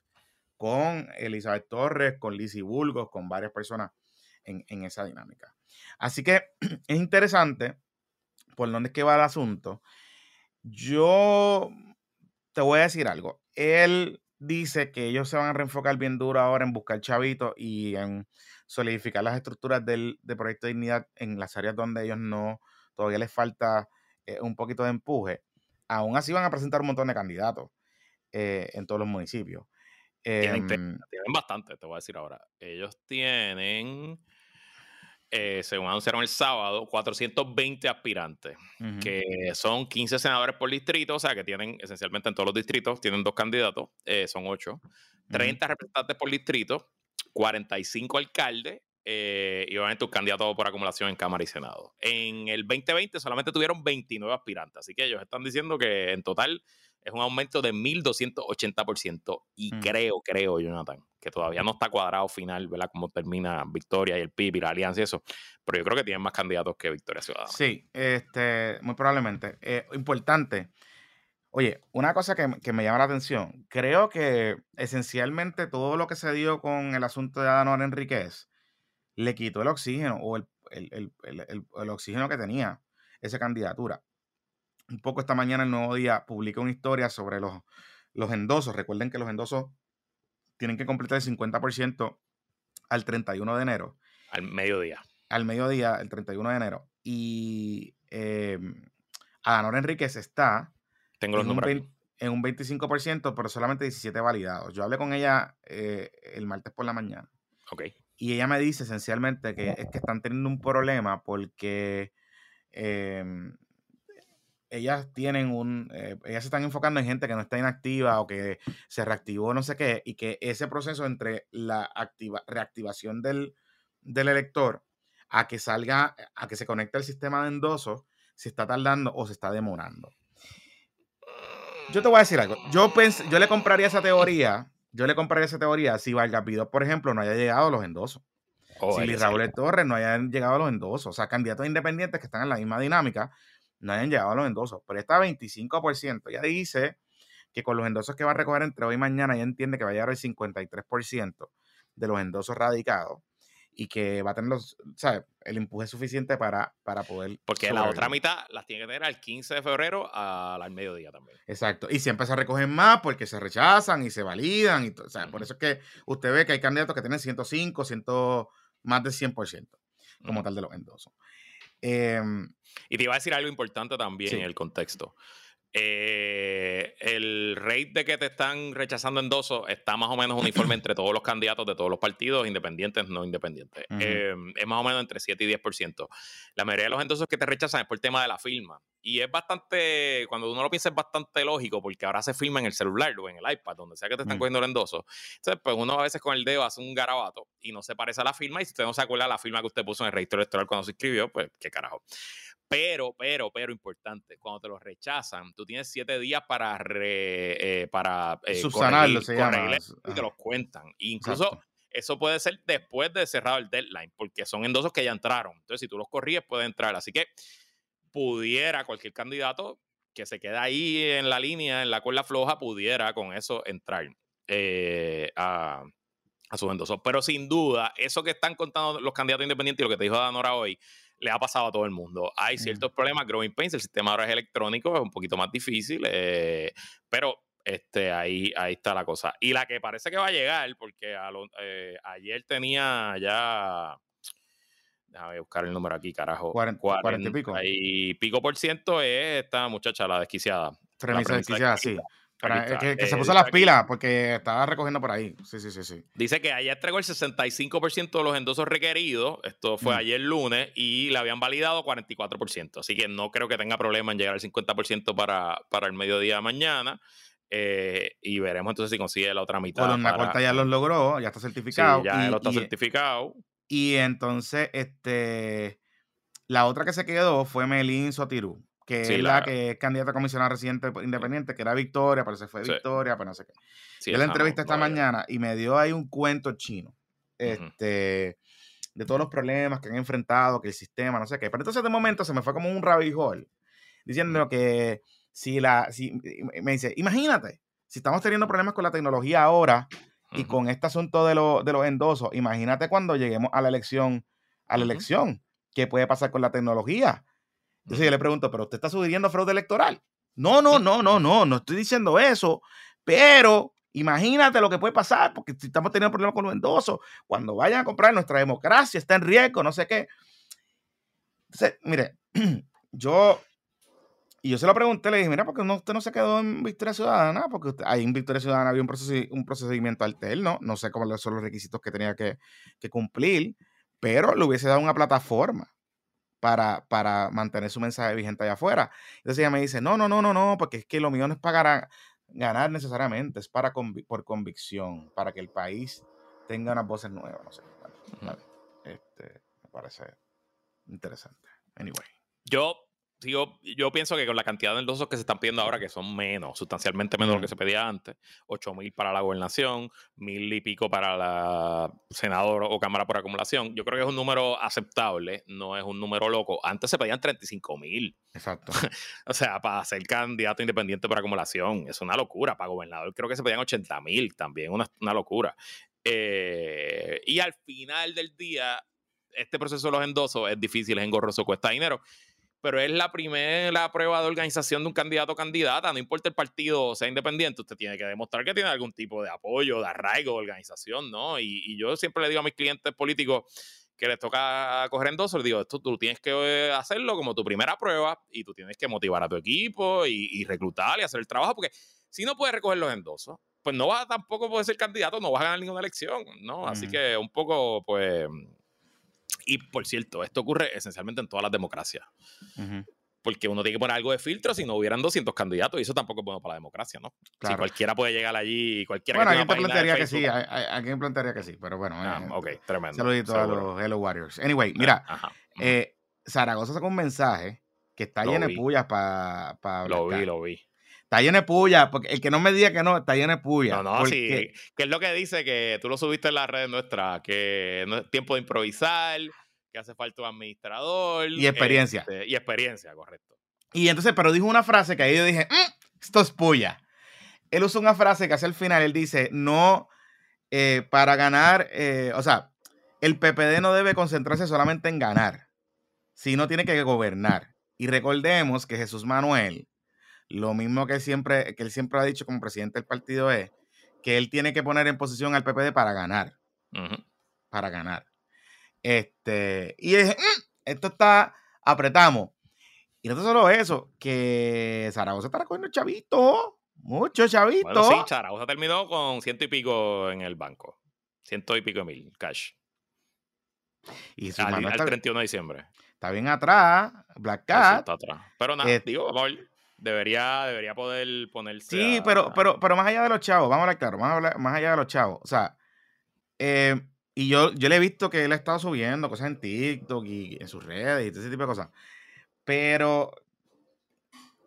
con Elizabeth Torres, con Lizzie Bulgos, con varias personas en, esa dinámica. Así que es interesante por dónde es que va el asunto. Yo te voy a decir algo. Él dice que ellos se van a reenfocar bien duro ahora en buscar chavitos y en solidificar las estructuras del, Proyecto de Dignidad en las áreas donde ellos no, todavía les falta eh, un poquito de empuje. Aún así van a presentar un montón de candidatos eh, en todos los municipios. Em, tienen, bastante, te voy a decir ahora. Ellos tienen, eh, según anunciaron el sábado, 420 aspirantes, que son 15 senadores por distrito, o sea que tienen esencialmente en todos los distritos, tienen dos candidatos, eh, son ocho, 30 representantes por distrito, 45 alcaldes eh, y obviamente un candidato por acumulación en Cámara y Senado. En el 2020 solamente tuvieron 29 aspirantes, así que ellos están diciendo que en total es un aumento de 1.280%. Y mm. creo, creo, Jonathan, que todavía no está cuadrado final, ¿verdad? Cómo termina Victoria y el PIB y la alianza y eso. Pero yo creo que tienen más candidatos que Victoria Ciudadana. Sí, este, muy probablemente. Eh, importante. Oye, una cosa que, me llama la atención, creo que esencialmente todo lo que se dio con el asunto de Adanor Enríquez le quitó el oxígeno o el, el oxígeno que tenía esa candidatura un poco esta mañana, el nuevo día, publica una historia sobre los, los endosos. Recuerden que los endosos tienen que completar el 50% al 31 de enero. Al mediodía. Al mediodía, el 31 de enero. Y eh, Adanor Enríquez está Tengo los en, números un en un 25%, pero solamente 17 validados. Yo hablé con ella eh, el martes por la mañana. Ok. Y ella me dice esencialmente que es que están teniendo un problema porque em, ellas tienen un, eh, ellas se están enfocando en gente que no está inactiva o que se reactivó no sé qué, y que ese proceso entre la activa, reactivación del, del elector a que salga, a que se conecte al sistema de endoso, se está tardando o se está demorando. Yo te voy a decir algo. Yo, pensé, yo le compraría esa teoría, yo le compraría esa teoría si Vargas por ejemplo, no haya llegado a los endosos. Oh, si Raúl Torres no hayan llegado a los endosos. O sea, candidatos independientes que están en la misma dinámica no hayan llegado a los endosos, pero está 25%. Ya dice que con los endosos que va a recoger entre hoy y mañana, ya entiende que va a llegar el 53% de los endosos radicados y que va a tener los, ¿sabes? el empuje suficiente para, para poder. Porque la otra mitad las tiene que tener al 15 de febrero al, mediodía también. Exacto. Y siempre se recogen más porque se rechazan y se validan. Y Por eso es que usted ve que hay candidatos que tienen 105, 100, más del 100% como tal de los endosos. Em, y te iba a decir algo importante también en el contexto. Eh, el rate de que te están rechazando endosos está más o menos uniforme entre todos los candidatos de todos los partidos, independientes, no independientes. Eh, es más o menos entre 7 y 10%. La mayoría de los endosos que te rechazan es por el tema de la firma. Y es bastante, cuando uno lo piensa, es bastante lógico, porque ahora se firma en el celular o en el iPad, donde sea que te están mm. cogiendo el endoso. Entonces, pues uno a veces con el dedo hace un garabato y no se parece a la firma. Y si usted no se acuerda la firma que usted puso en el registro electoral cuando se inscribió, pues qué carajo. Pero, pero, pero importante, cuando te lo rechazan, tú tienes siete días para re, eh, para eh, subsanarlo, se llama. Y te los cuentan. incluso eso puede ser después de cerrado el deadline, porque son endosos que ya entraron. Entonces, si tú los corríes, puede entrar. Así que pudiera cualquier candidato que se queda ahí en la línea, en la cuerda floja, pudiera con eso entrar eh, a, a sus endosos. Pero sin duda, eso que están contando los candidatos independientes y lo que te dijo Danora hoy, le ha pasado a todo el mundo. Hay ciertos problemas, Growing Pains, el sistema ahora es electrónico, es un poquito más difícil, eh, pero este, ahí, ahí está la cosa. Y la que parece que va a llegar, porque eh, ayer tenía ya, déjame buscar el número aquí, carajo. 40, y pico. Y pico por ciento es esta muchacha, la desquiciada. Premisa desquiciada, sí que, se puso las pilas porque estaba recogiendo por ahí. Sí, sí, sí, sí. Dice que ayer entregó el 65% de los endosos requeridos. Esto fue mm. ayer lunes y le habían validado 44%. Así que no creo que tenga problema en llegar al 50% para, para el mediodía de mañana. Eh, y veremos entonces si consigue la otra mitad. Bueno, una corta ya los logró, ya está certificado. ya lo está certificado. Y entonces, este, la otra que se quedó fue Melín Sotirú que es la, que es candidata a comisionada residente independiente, que era Victoria, parece que fue Victoria, pero no sé qué. Sí, Yo la entrevista esta mañana y me dio ahí un cuento chino. Este. De todos los problemas que han enfrentado, que el sistema, no sé qué. Pero entonces de momento se me fue como un rabijol diciendo que si la. Si, me dice, imagínate, si estamos teniendo problemas con la tecnología ahora y con este asunto de, de los endosos, imagínate cuando lleguemos a la elección, a la elección, ¿qué puede pasar con la tecnología? Entonces yo le pregunto, ¿pero usted está sugiriendo fraude electoral? No, no, no, no, no, no estoy diciendo eso, pero imagínate lo que puede pasar, porque si estamos teniendo problemas con los endosos, cuando vayan a comprar nuestra democracia está en riesgo, no sé qué. Entonces, mire, yo, y yo se lo pregunté, le dije, mira, porque no, usted no se quedó en Victoria Ciudadana? Porque ahí en Victoria Ciudadana había un, un procedimiento alterno, no sé cómo son los requisitos que tenía que, que cumplir, pero le hubiese dado una plataforma para, para mantener su mensaje vigente allá afuera. Entonces ella me dice, no, no, no, no, no, porque es que lo mío no es para ganar necesariamente, es para por convicción, para que el país tenga unas voces nuevas, no sé. este, me parece interesante. Anyway. Yo yo, yo pienso que con la cantidad de endosos que se están pidiendo ahora, que son menos, sustancialmente menos de lo que se pedía antes, 8 mil para la gobernación, mil y pico para la senador o cámara por acumulación, yo creo que es un número aceptable, no es un número loco. Antes se pedían 35 mil. Exacto. o sea, para ser candidato independiente por acumulación, es una locura. Para gobernador creo que se pedían 80 mil también, una, una locura. Eh, y al final del día, este proceso de los endosos es difícil, es engorroso, cuesta dinero pero es la primera prueba de organización de un candidato o candidata, no importa el partido sea independiente, usted tiene que demostrar que tiene algún tipo de apoyo, de arraigo, de organización, ¿no? Y, yo siempre le digo a mis clientes políticos que les toca coger endosos, les digo, esto tú tienes que eh, hacerlo como tu primera prueba y tú tienes que motivar a tu equipo y, reclutar y hacer el trabajo, porque si no puedes recoger los endosos, pues no vas a tampoco poder ser candidato, no vas a ganar ninguna elección, ¿no? Así que un poco, pues, y por cierto, esto ocurre esencialmente en todas las democracias. Porque uno tiene que poner algo de filtro si no hubieran 200 candidatos y eso tampoco es bueno para la democracia, ¿no? Si cualquiera puede llegar allí, cualquiera Bueno, alguien plantearía que sí, alguien plantearía que sí, pero bueno. Ah, eh, ok, tremendo. Saludito a los Hello Warriors. Anyway, mira, eh, Zaragoza sacó un mensaje que está lleno de pullas para. Pa lo vi, lo vi. Está lleno de puya, porque el que no me diga que no, está lleno de puya. No, no, sí. Que es lo que dice que tú lo subiste en la red nuestra, que no es tiempo de improvisar, que hace falta un administrador. Y experiencia. Este, y experiencia, correcto. Y entonces, pero dijo una frase que ahí yo dije, mm, esto es puya. Él usa una frase que hace al final, él dice, no, eh, para ganar, eh, o sea, el PPD no debe concentrarse solamente en ganar, sino tiene que gobernar. Y recordemos que Jesús Manuel lo mismo que, siempre, que él siempre ha dicho como presidente del partido es que él tiene que poner en posición al PPD para ganar. Para ganar. Este, y dije, mm, esto está, apretamos. Y no solo eso, que Zaragoza está recogiendo chavito. Mucho chavito. Bueno, sí, Zaragoza terminó con ciento y pico en el banco. Ciento y pico de mil cash. Y al, al 31 de diciembre. Está bien atrás, Black Cat. Está atrás. Pero nada, eh, digo, vamos a ver. Debería, debería poder ponerse. Sí, pero, pero, pero más allá de los chavos, vamos a hablar claro, más, más allá de los chavos. O sea, eh, y yo, yo le he visto que él ha estado subiendo cosas en TikTok y en sus redes y ese tipo de cosas. Pero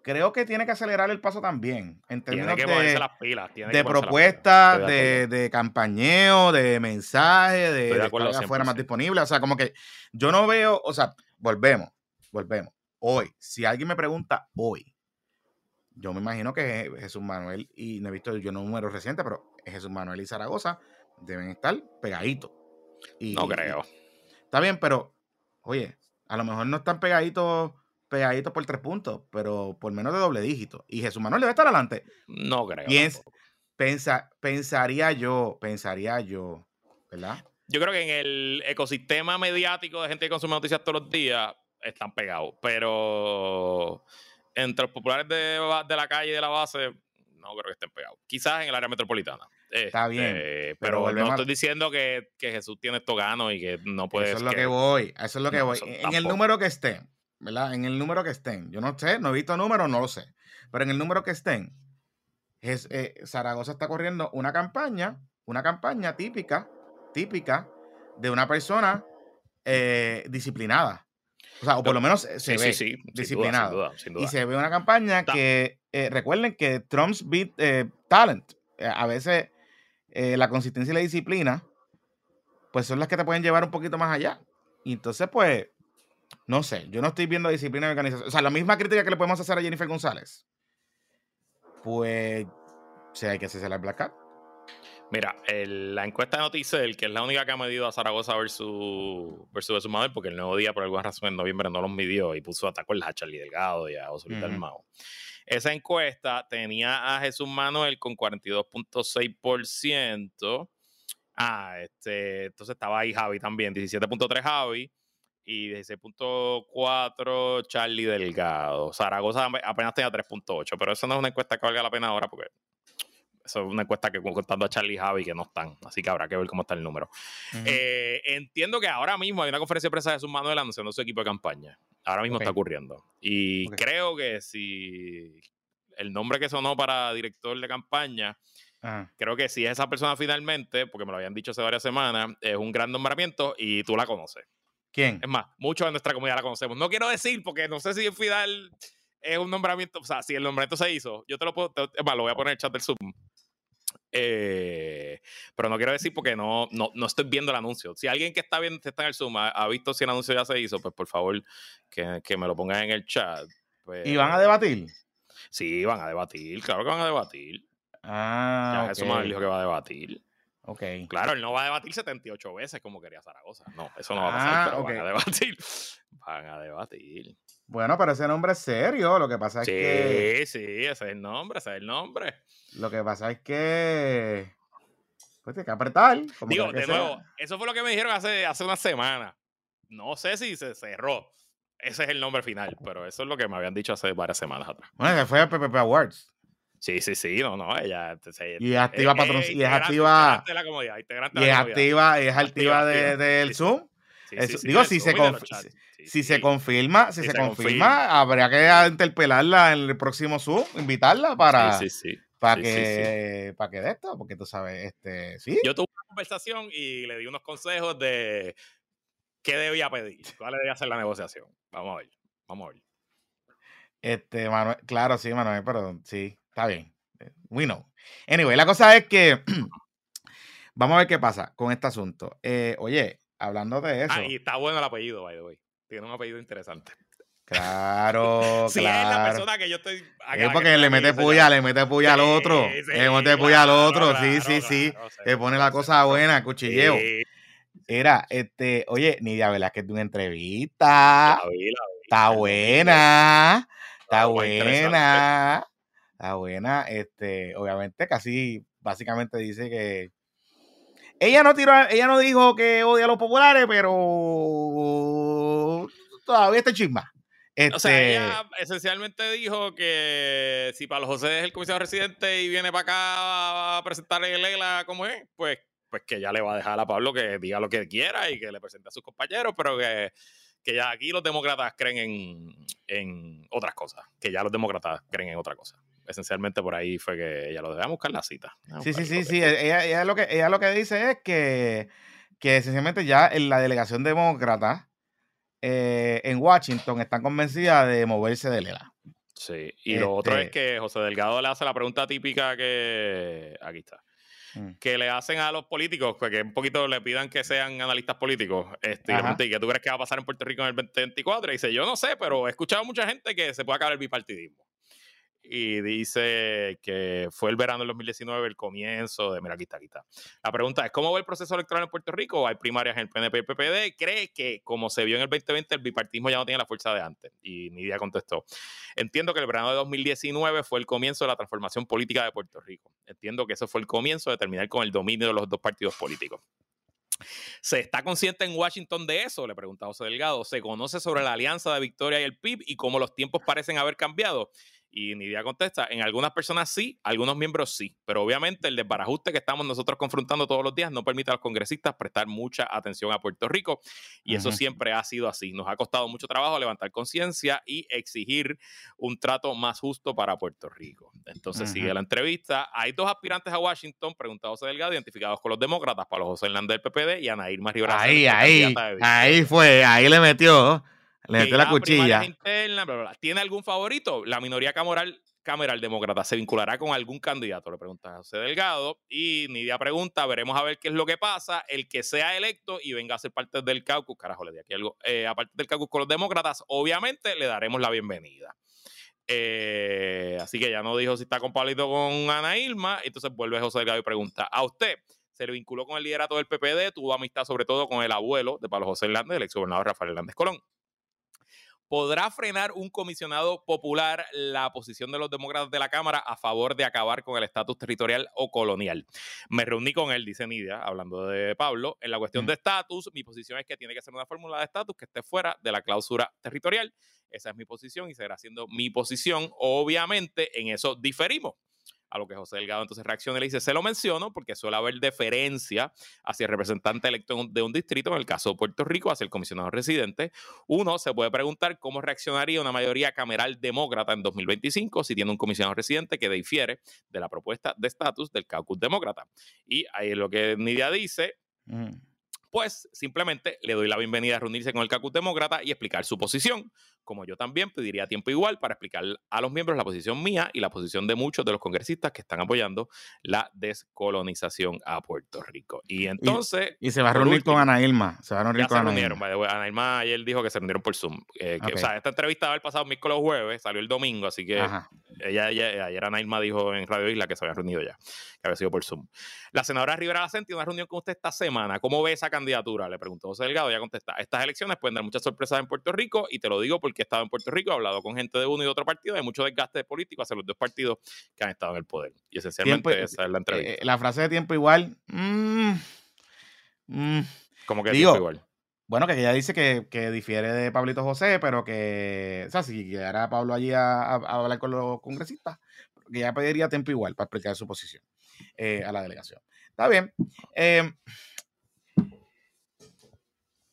creo que tiene que acelerar el paso también. En términos de, las pilas, de propuestas, de, de, campañeo, de mensaje, de, de estar afuera más disponible. O sea, como que yo no veo, o sea, volvemos, volvemos. Hoy, si alguien me pregunta hoy, yo me imagino que Jesús Manuel, y no he visto yo número reciente, pero Jesús Manuel y Zaragoza deben estar pegaditos. Y, no creo. está bien, pero, oye, a lo mejor no están pegaditos pegaditos por tres puntos, pero por menos de doble dígito. Y Jesús Manuel debe estar adelante. No creo. pensa, pensaría yo, pensaría yo, ¿verdad? Yo creo que en el ecosistema mediático de gente que consume noticias todos los días están pegados, pero entre los populares de, la calle y de la base, no creo que estén pegados. Quizás en el área metropolitana. Está bien. Este, pero, no estoy diciendo que, Jesús tiene esto gano y que no puede. Eso es lo que, voy. Eso es lo que voy. En el número que estén, ¿verdad? En el número que estén. Yo no sé, no he visto números, no lo sé. Pero en el número que estén, es, eh, Zaragoza está corriendo una campaña, una campaña típica, típica de una persona eh, disciplinada. O sea, o por lo menos se ve disciplinado. Y se ve una campaña que, eh, recuerden que Trump's beat eh, talent. Eh, a veces la consistencia y la disciplina, pues son las que te pueden llevar un poquito más allá. Y entonces, pues, no sé, yo no estoy viendo disciplina y organización. O sea, la misma crítica que le podemos hacer a Jennifer González. Pues, si hay que hacerse la Black Cat. Mira, la encuesta de Noticel, que es la única que ha medido a Zaragoza versus, versus Manuel, porque el nuevo día, por alguna razón, en noviembre no los midió y puso a Charlie Delgado y a Osolita uh Mao. Esa encuesta tenía a Jesús Manuel con 42.6%. Ah, este, entonces estaba ahí Javi también, 17.3 Javi y 16.4 Charlie Delgado. Zaragoza apenas tenía 3.8, pero eso no es una encuesta que valga la pena ahora porque eso es una encuesta que contando a Charlie y Javi que no están, así que habrá que ver cómo está el número. Eh, entiendo que ahora mismo hay una conferencia de prensa de su Manuel anunciando su equipo de campaña. Ahora mismo está ocurriendo. Y creo que si el nombre que sonó para director de campaña, creo que si es esa persona finalmente, porque me lo habían dicho hace varias semanas, es un gran nombramiento y tú la conoces. ¿Quién? Es más, muchos de nuestra comunidad la conocemos. No quiero decir, porque no sé si Fidal es un nombramiento, o sea, si el nombramiento se hizo, yo te lo puedo, es más, lo voy a poner en el chat del Zoom. Eh, pero no quiero decir porque no, no, no, estoy viendo el anuncio. Si alguien que está viendo, está en el Zoom, ha, visto si el anuncio ya se hizo, pues por favor que, que me lo pongan en el chat. ¿Y van a debatir? Sí, van a debatir, claro que van a debatir. Ah, ya Jesús me dijo que va a debatir. Ok. Claro, él no va a debatir 78 veces como quería Zaragoza. No, eso no va a pasar, ah, pero van a debatir. Van a debatir. Bueno, pero ese nombre es serio. Lo que pasa es que. Sí, sí, ese es el nombre, ese es el nombre. Lo que pasa es que. Pues tiene que apretar. Digo, de nuevo, eso fue lo que me dijeron hace, hace una semana. No sé si se cerró. Ese es el nombre final, pero eso es lo que me habían dicho hace varias semanas atrás. Bueno, que fue a PPP Awards. Sí, sí, sí, no, no, ella. y es activa patrón, y es activa. y es activa, y es activa de, del Zoom. Digo, si, se, si se confirma, si, se, confirma, habría que interpelarla en el próximo Zoom, invitarla para, para que, para que de esto, porque tú sabes, este, sí. Yo tuve una conversación y le di unos consejos de qué debía pedir, cuál debía ser la negociación. Vamos a ver, vamos a ver. Este, Manuel, claro, sí, Manuel, pero sí, está bien. We know. Anyway, la cosa es que vamos a ver qué pasa con este asunto. Eh, oye, hablando de eso. Ahí está bueno el apellido, by the way. Tiene un apellido interesante. Claro, sí, claro. es la persona que yo estoy. Es porque le mete puya, le mete puya al otro. le mete puya al otro. sí, sí, sí. Le pone la cosa buena, cuchilleo. Era, este, oye, Nidia Velázquez, tu entrevista. Está buena. Está buena. Está buena. Este, obviamente, casi básicamente dice que ella no tiró, ella no dijo que odia a los populares, pero todavía está chisma. o sea, Este, ella esencialmente dijo que si para los José es el comisionado residente y viene para acá a presentarle el ELA como es, pues, pues que ya le va a dejar a Pablo que diga lo que quiera y que le presente a sus compañeros, pero que, que ya aquí los demócratas creen en, en otras cosas, que ya los demócratas creen en otra cosa. Esencialmente por ahí fue que ella lo dejó buscar la cita. Vamos Sí, sí, sí, sí. Ella, ella lo que, ella lo que dice es que, que esencialmente ya en la delegación demócrata eh, en Washington están convencidas de moverse de Lela. Sí, y lo otro es Este- que José Delgado le hace la pregunta típica que. Aquí está. Mm. Que le hacen a los políticos, que un poquito le pidan que sean analistas políticos. Este, y ¿y qué tú crees que va a pasar en Puerto Rico en el 2024? Y dice, yo no sé, pero he escuchado a mucha gente que se puede acabar el bipartidismo. Y dice que fue el verano del 2019 el comienzo de. Mira, aquí está, aquí está. La pregunta es: ¿cómo va el proceso electoral en Puerto Rico? ¿Hay primarias en el PNP y el PPD? ¿Cree que, como se vio en el 2020, el bipartismo ya no tiene la fuerza de antes? Y Nidia contestó: Entiendo que el verano de 2019 fue el comienzo de la transformación política de Puerto Rico. Entiendo que eso fue el comienzo de terminar con el dominio de los dos partidos políticos. ¿Se está consciente en Washington de eso? Le pregunta José Delgado. ¿Se conoce sobre la alianza de Victoria y el PIB y cómo los tiempos parecen haber cambiado? Y Nidia contesta, en algunas personas sí, algunos miembros sí, pero obviamente el desbarajuste que estamos nosotros confrontando todos los días no permite a los congresistas prestar mucha atención a Puerto Rico y eso siempre ha sido así. Nos ha costado mucho trabajo levantar conciencia y exigir un trato más justo para Puerto Rico. Entonces sigue la entrevista. Hay dos aspirantes a Washington, preguntado José Delgado, identificados con los demócratas, Pablo José Hernández del PPD y Ana Irma Rivera. Ahí, ahí, ahí fue, ahí le metió, le metió la cuchilla. internas, bla, bla, bla. ¿Tiene algún favorito? La minoría cameral, cameral demócrata se vinculará con algún candidato, le pregunta José Delgado. Y Nidia pregunta, veremos a ver qué es lo que pasa. El que sea electo y venga a ser parte del caucus, carajo, le di aquí algo, eh, aparte del caucus con los demócratas, obviamente le daremos la bienvenida. Eh, así que ya no dijo si está con Pablito con Ana Irma. Entonces vuelve José Delgado y pregunta, ¿a usted se le vinculó con el liderato del PPD? Tuvo amistad sobre todo con el abuelo de Pablo José Hernández, el exgobernador Rafael Hernández Colón. ¿Podrá frenar un comisionado popular la posición de los demócratas de la Cámara a favor de acabar con el estatus territorial o colonial? Me reuní con él, dice Nidia, hablando de Pablo. En la cuestión de estatus, mi posición es que tiene que ser una fórmula de estatus que esté fuera de la cláusula territorial. Esa es mi posición y seguirá siendo mi posición. Obviamente, en eso diferimos. A lo que José Delgado entonces reacciona y le dice, se lo menciono porque suele haber deferencia hacia el representante electo de un distrito, en el caso de Puerto Rico, hacia el comisionado residente. Uno se puede preguntar cómo reaccionaría una mayoría cameral demócrata en 2025 si tiene un comisionado residente que difiere de la propuesta de estatus del caucus demócrata. Y ahí es lo que Nidia dice, pues simplemente le doy la bienvenida a reunirse con el caucus demócrata y explicar su posición, como yo también pediría tiempo igual para explicar a los miembros la posición mía y la posición de muchos de los congresistas que están apoyando la descolonización a Puerto Rico. Y entonces... Y se va a reunir con Ana Irma. Se va a reunir Ya con Ana. Irma. Ana Irma ayer dijo que se reunieron por Zoom. eh, que. O sea, esta entrevista va el pasado miércoles jueves, salió el domingo, así que Ajá. ella, ella- ayer Ana Irma dijo en Radio Isla que se habían reunido ya, que había sido por Zoom. La senadora Rivera Lacen tiene una reunión con usted esta semana. ¿Cómo ve esa candidatura? Le preguntó José Delgado. Ella contesta: Estas elecciones pueden dar muchas sorpresas en Puerto Rico y te lo digo porque he estado en Puerto Rico, he hablado con gente de uno y de otro partido. Hay mucho desgaste político hacia los dos partidos que han estado en el poder. Y esencialmente Tiempo- esa es la entrevista. Eh, la frase de tiempo igual. mm, mm, Como que digo, dijo igual. Bueno, que ella dice que, que difiere de Pablito José, pero que, o sea, si quedara Pablo allí a, a- a hablar con los congresistas, que ella pediría tiempo igual para explicar su posición eh, a la delegación. Está bien. Eh,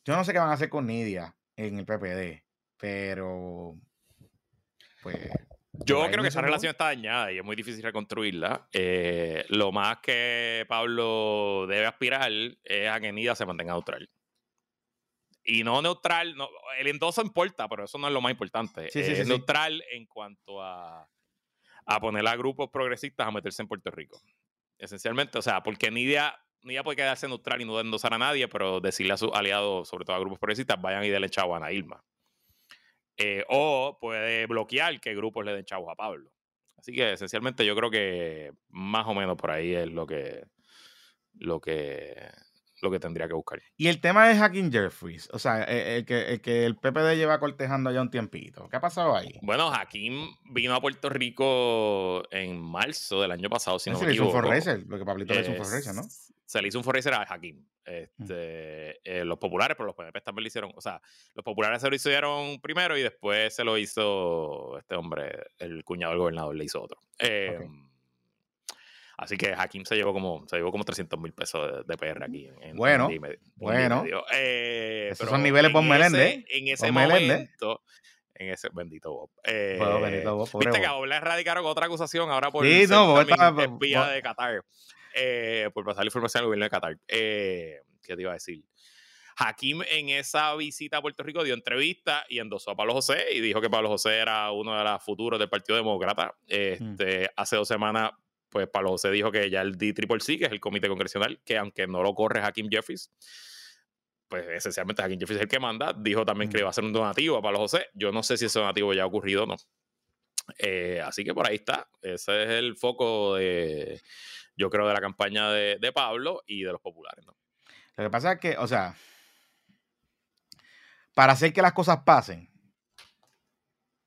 yo no sé qué van a hacer con Nidia en el PPD, pero pues... Yo creo que esa relación está dañada y es muy difícil reconstruirla. Eh, lo más que Pablo debe aspirar es a que Nida se mantenga neutral. Y no neutral, no, el endoso importa, pero eso no es lo más importante. Sí, sí, es sí, neutral en cuanto a, a poner a grupos progresistas a meterse en Puerto Rico. Esencialmente, o sea, porque Nidia, Nidia puede quedarse neutral y no endosar a nadie, pero decirle a sus aliados, sobre todo a grupos progresistas, vayan y denle chavo a Ana Irma. Eh, o puede bloquear que grupos le den chavos a Pablo. Así que esencialmente yo creo que más o menos por ahí es lo que lo que lo que tendría que buscar. Y el tema de Hacking Jeffries, o sea, el, el que, el que el PPD lleva cortejando ya un tiempito. ¿Qué ha pasado ahí? Bueno, Hakim vino a Puerto Rico en marzo del año pasado, si no Sí, me le hizo un equivoco. lo que Pablito le hizo un ¿no? Se le hizo un fundraiser a Hakim. Este, eh, los populares, pero los PNP también lo hicieron. O sea, los populares se lo hicieron primero y después se lo hizo este hombre, el cuñado del gobernador, le hizo otro. Em, así que Hakim se llevó como, se llevó como 300 mil pesos de, PR aquí. En, bueno, bueno. Eh, Esos son niveles por Meléndez. En ese momento, en ese bendito Bob. Eh, bendito Bob Viste que a Bob le erradicaron otra acusación ahora por sí, no, espía de Qatar. Eh, por pasar la información al gobierno de Qatar. Eh, ¿Qué te iba a decir? Hakim en esa visita a Puerto Rico dio entrevista y endosó a Pablo José y dijo que Pablo José era uno de los futuros del Partido Demócrata. Mm. Este, Hace dos semanas, pues Pablo José dijo que ya el D-Triple-C, que es el comité congresional, que aunque no lo corre Hakim Jeffries, pues esencialmente Hakim Jeffries es el que manda, dijo también que le mm. iba a hacer un donativo a Pablo José. Yo no sé si ese donativo ya ha ocurrido o no. Eh, así que por ahí está. Ese es el foco de yo creo, de la campaña de, Pablo y de los populares. Lo que pasa es que, o sea, para hacer que las cosas pasen,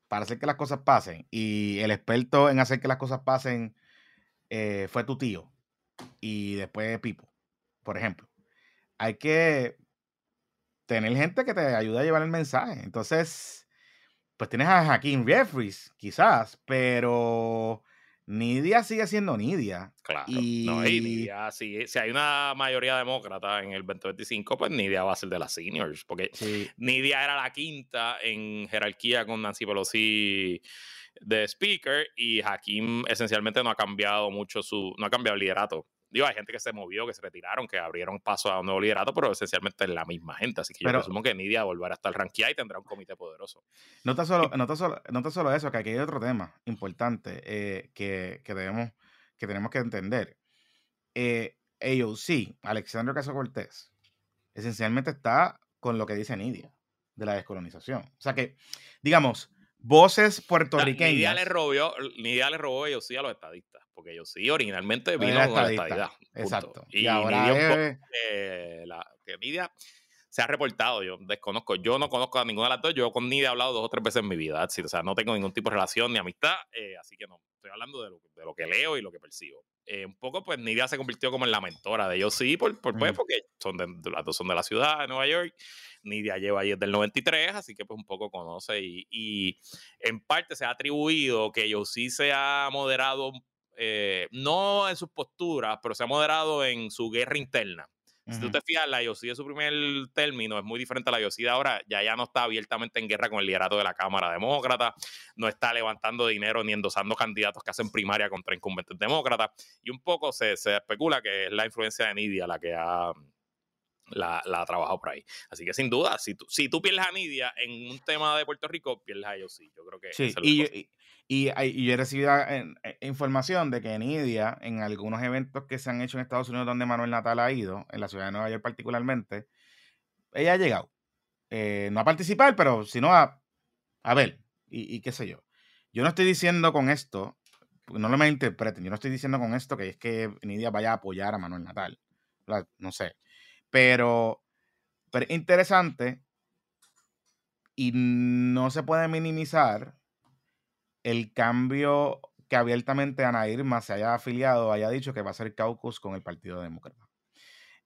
para hacer que las cosas pasen, y el experto en hacer que las cosas pasen eh, fue tu tío y después Pipo, por ejemplo. Hay que tener gente que te ayude a llevar el mensaje. Entonces, pues tienes a Hakim Jeffries, quizás, pero Nidia sigue siendo Nidia. Claro. Y... No, y Nidia, si, si, hay una mayoría demócrata en el 2025, pues Nidia va a ser de las seniors. Porque Nidia era la quinta en jerarquía con Nancy Pelosi de speaker y Hakim esencialmente no ha cambiado mucho su, no ha cambiado el liderato Digo, hay gente que se movió, que se retiraron, que abrieron paso a un nuevo liderato, pero esencialmente es la misma gente. Así que yo presumo que Nidia volverá a estar ranqueada y tendrá un comité poderoso. No está solo, no solo, no solo eso, que aquí hay otro tema importante eh, que, debemos, que tenemos que entender. Eh, AOC, Alexandro Caso Cortés, esencialmente está con lo que dice Nidia de la descolonización. O sea que, digamos, voces puertorriqueñas. Nidia le robó, Nidia le robó AOC a los estadistas porque ellos sí originalmente vino con la estadidad. Exacto. Y, ahora la, que Nidia se ha reportado, yo desconozco, yo no conozco a ninguna de las dos, yo con Nidia he hablado dos o tres veces en mi vida, o sea, no tengo ningún tipo de relación ni amistad, eh, así que no, estoy hablando de lo, que leo y lo que percibo. Eh, un poco, pues Nidia se convirtió como en la mentora de ellos sí, por, por pues, mm. porque son de, las dos son de la ciudad de Nueva York, Nidia lleva ahí desde el 93, así que pues un poco conoce y, y en parte se ha atribuido que ellos sí se ha moderado eh, no en sus posturas, pero se ha moderado en su guerra interna. Si tú te fijas, la IOC de su primer término es muy diferente a la IOC de ahora. Ya ya no está abiertamente en guerra con el liderato de la Cámara Demócrata, no está levantando dinero ni endosando candidatos que hacen primaria contra incumbentes demócratas. Y un poco se, se especula que es la influencia de Nidia la que ha, la, ha trabajado por ahí. Así que sin duda, si tú, si tú pierdes a Nidia en un tema de Puerto Rico, pierdes a IOC. Yo creo que sí, y, y, yo he recibido eh, eh, información de que Nidia, en algunos eventos que se han hecho en Estados Unidos donde Manuel Natal ha ido, en la ciudad de Nueva York particularmente, ella ha llegado. Eh, no a participar, pero sino a, a ver, y, qué sé yo. Yo no estoy diciendo con esto, no lo me interpreten, yo no estoy diciendo con esto que es que Nidia vaya a apoyar a Manuel Natal. No sé. Pero, pero interesante y no se puede minimizar el cambio que abiertamente Ana Irma se haya afiliado, haya dicho que va a ser caucus con el Partido Demócrata.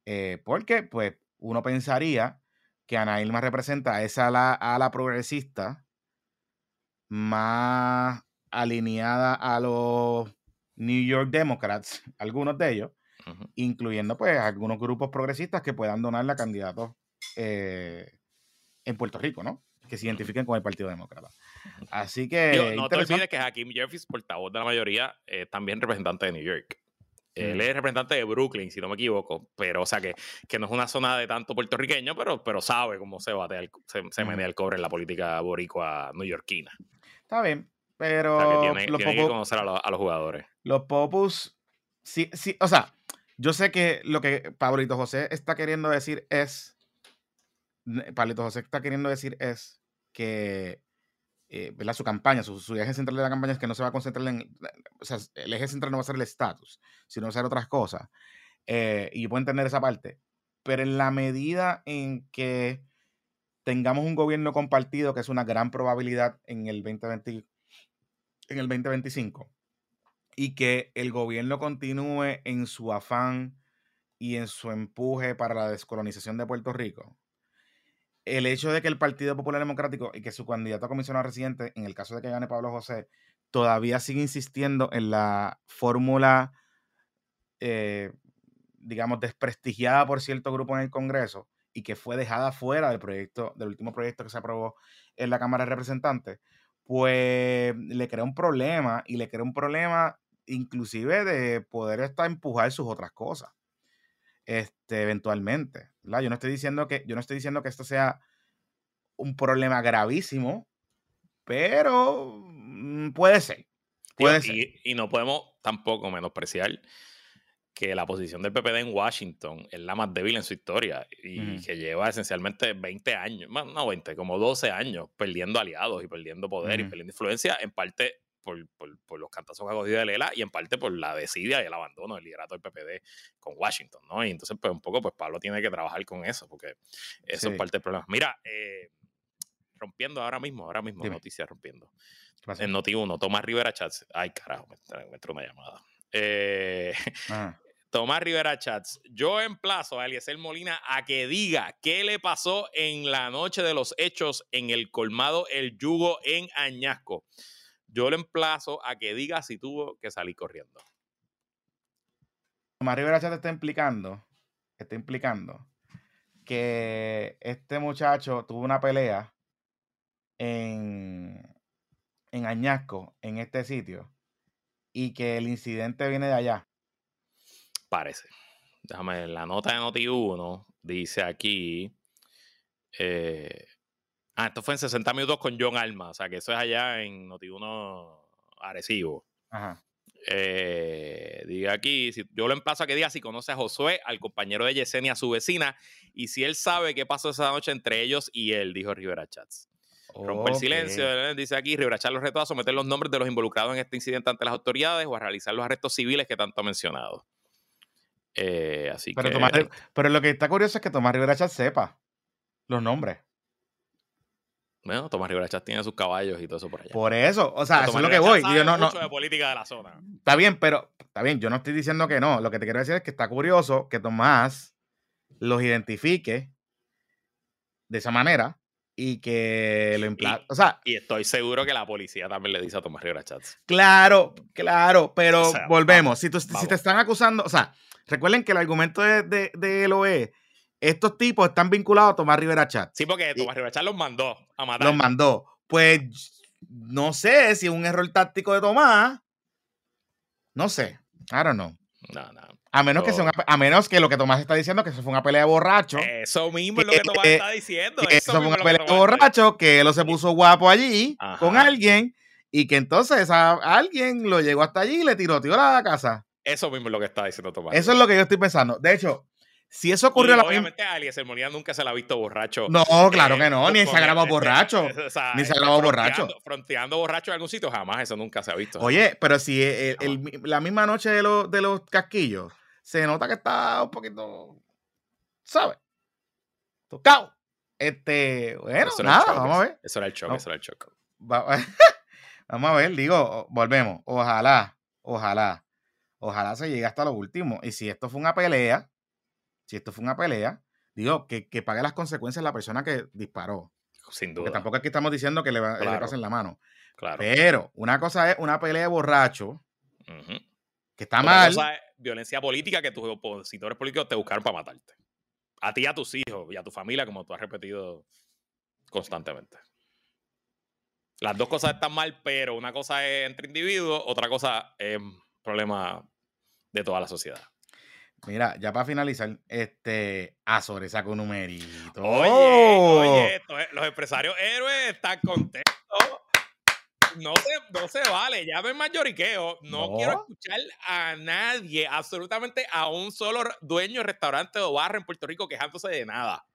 Eh, porque, pues, uno pensaría que Ana Irma representa a esa ala, progresista más alineada a los New York Democrats, algunos de ellos, incluyendo pues algunos grupos progresistas que puedan donarle a candidatos eh, en Puerto Rico, ¿no? Que se identifiquen con el Partido Demócrata. Así que. no te olvides que Hakim Jeffries, portavoz de la mayoría, es también representante de New York. Él es representante de Brooklyn, si no me equivoco, pero o sea que, que no es una zona de tanto puertorriqueño, pero, pero sabe cómo se bate se, se menea el cobre en la política boricua newyorkina. Está bien, pero o sea, que tiene, que conocer a, los jugadores. Los popus, sí, sí, o sea, yo sé que lo que Pablito José está queriendo decir es, Pablito José está queriendo decir es que eh, su campaña, su, eje central de la campaña es que no se va a concentrar en, o sea, el eje central no va a ser el estatus, sino va a ser otras cosas. Eh, y yo puedo entender esa parte. Pero en la medida en que tengamos un gobierno compartido, que es una gran probabilidad en el 2020, en el 2025, y que el gobierno continúe en su afán y en su empuje para la descolonización de Puerto Rico, el hecho de que el Partido Popular Democrático y que su candidato a comisionado residente, en el caso de que gane Pablo José, todavía sigue insistiendo en la fórmula, eh, digamos, desprestigiada por cierto grupo en el Congreso y que fue dejada fuera del proyecto, del último proyecto que se aprobó en la Cámara de Representantes, pues le crea un problema y le crea un problema inclusive de poder estar empujar sus otras cosas. Este, eventualmente. Yo no estoy diciendo que, yo no estoy diciendo que esto sea un problema gravísimo, pero mm, puede ser. Puede ser. Y, no podemos tampoco menospreciar que la posición del PPD en Washington es la más débil en su historia y que lleva esencialmente 20 años, no 20, como 12 años perdiendo aliados y perdiendo poder y perdiendo influencia, en parte por, por, los cantazos que ha cogido de Lela y en parte por la desidia y el abandono del liderato del PPD con Washington, ¿no? Y entonces, pues un poco, pues Pablo tiene que trabajar con eso, porque eso es parte del problema. Mira, eh, rompiendo ahora mismo, ahora mismo, noticias rompiendo. En Noti1, Tomás Rivera Chats. Ay, carajo, me, entró una llamada. Eh, Tomás Rivera Chats, yo emplazo a Eliezer Molina a que diga qué le pasó en la noche de los hechos en el colmado El Yugo en Añasco. Yo le emplazo a que diga si tuvo que salir corriendo. Tomás Rivera Chats está implicando, está implicando que este muchacho tuvo una pelea en, en Añasco, en este sitio, y que el incidente viene de allá. Parece. Déjame, la nota de Noti1 dice aquí. Eh, ah, esto fue en 60 minutos con John Alma, o sea que eso es allá en Noti1 Arecibo. Ajá. Eh, diga aquí, si, yo lo emplazo a que diga si conoce a Josué, al compañero de Yesenia, a su vecina, y si él sabe qué pasó esa noche entre ellos y él, dijo Rivera Chats. Romper el silencio, dice aquí, Rivera Chats los retos a someter los nombres de los involucrados en este incidente ante las autoridades o a realizar los arrestos civiles que tanto ha mencionado. Eh, así pero que. pero lo que está curioso es que Tomás Rivera Chat sepa los nombres. Bueno, Tomás Rivera Chat tiene sus caballos y todo eso por allá. Por eso, o sea, eso es lo que voy. Yo no, no, de política de la zona. Está bien, pero está bien, yo no estoy diciendo que no. Lo que te quiero decir es que está curioso que Tomás los identifique de esa manera y que lo emplazó. O sea, y estoy seguro que la policía también le dice a Tomás Rivera Chats. Claro, claro, pero volvemos. si, si te están acusando, o sea, Recuerden que el argumento de, de, de e, estos tipos están vinculados a Tomás Rivera Chat. Sí, porque Tomás Rivera Chat los mandó a matar. Los mandó. Pues no sé si es un error táctico de Tomás. No sé. I don't know. No, no. A menos, que sea a menos que lo que Tomás está diciendo, que eso fue una pelea de borracho. Eso mismo es lo que Tomás está diciendo. eso, fue una pelea de borracho, que él lo se puso guapo allí con alguien y que entonces a alguien lo llegó hasta allí y le tiroteó la casa. Eso mismo es lo que está diciendo Tomás. Eso es lo que yo estoy pensando. De hecho, si eso ocurrió... la obviamente a Eliezer Molina nunca se la ha visto borracho. No, claro que no, ni se ha grabado borracho. ni se ha grabado borracho. Fronteando borracho en algún sitio, jamás, eso nunca se ha visto. Oye, pero si la misma noche de, de los casquillos, se nota que está un poquito, ¿sabes? Tocado. Este, bueno, nada, vamos a ver. Eso era el choque, eso era el choque. vamos a ver, digo, volvemos. Ojalá, ojalá Ojalá se llegue hasta lo último. Y si esto fue una pelea, si esto fue una pelea, digo, que, pague las consecuencias la persona que disparó. Sin duda. Porque tampoco aquí estamos diciendo que le, va, claro. pasen la mano. Claro. Pero una cosa es una pelea de borracho, que está mal. Cosa es violencia política que tus opositores políticos te buscaron para matarte. A ti, a tus hijos y a tu familia, como tú has repetido constantemente. Las dos cosas están mal, pero una cosa es entre individuos, otra cosa es problema de toda la sociedad. Mira, ya para finalizar, este Azores saca un numerito. Oye, oye, los empresarios héroes están contentos. No se, no se vale, ya ven mayoriqueo. No, no, quiero escuchar a nadie, absolutamente a un solo dueño de restaurante o barra en Puerto Rico quejándose de nada.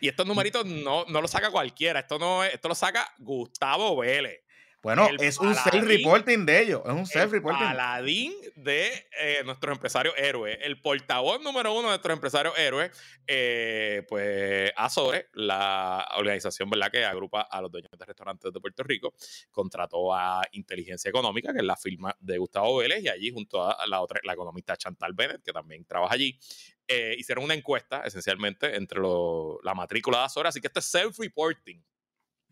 Y estos numeritos no, no los saca cualquiera, esto, no, esto lo saca Gustavo Vélez. Bueno, es un self-reporting de ellos. Es un self-reporting. El paladín de eh, nuestros empresarios héroes. El portavoz número uno de nuestros empresarios héroes, eh, pues Azores, la organización ¿verdad? que agrupa a los dueños de restaurantes de Puerto Rico, contrató a Inteligencia Económica, que es la firma de Gustavo Vélez, y allí junto a la otra, la economista Chantal Bennett, que también trabaja allí, eh, hicieron una encuesta esencialmente entre la matrícula de Azores. Así que esto es self-reporting.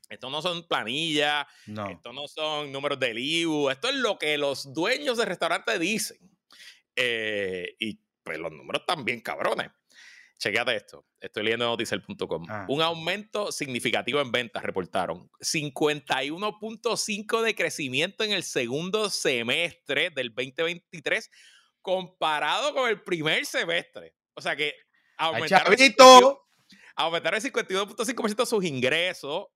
Esto no son planillas, esto no son números del IBU, esto es lo que los dueños de restaurantes dicen. Eh, y pues los números también cabrones. Chequéate esto. Estoy leyendo noticel.com. Ah. Un aumento significativo en ventas reportaron. 51.5 de crecimiento en el segundo semestre del 2023 comparado con el primer semestre. O sea que aumentaron, aumentaron el 52.5% sus ingresos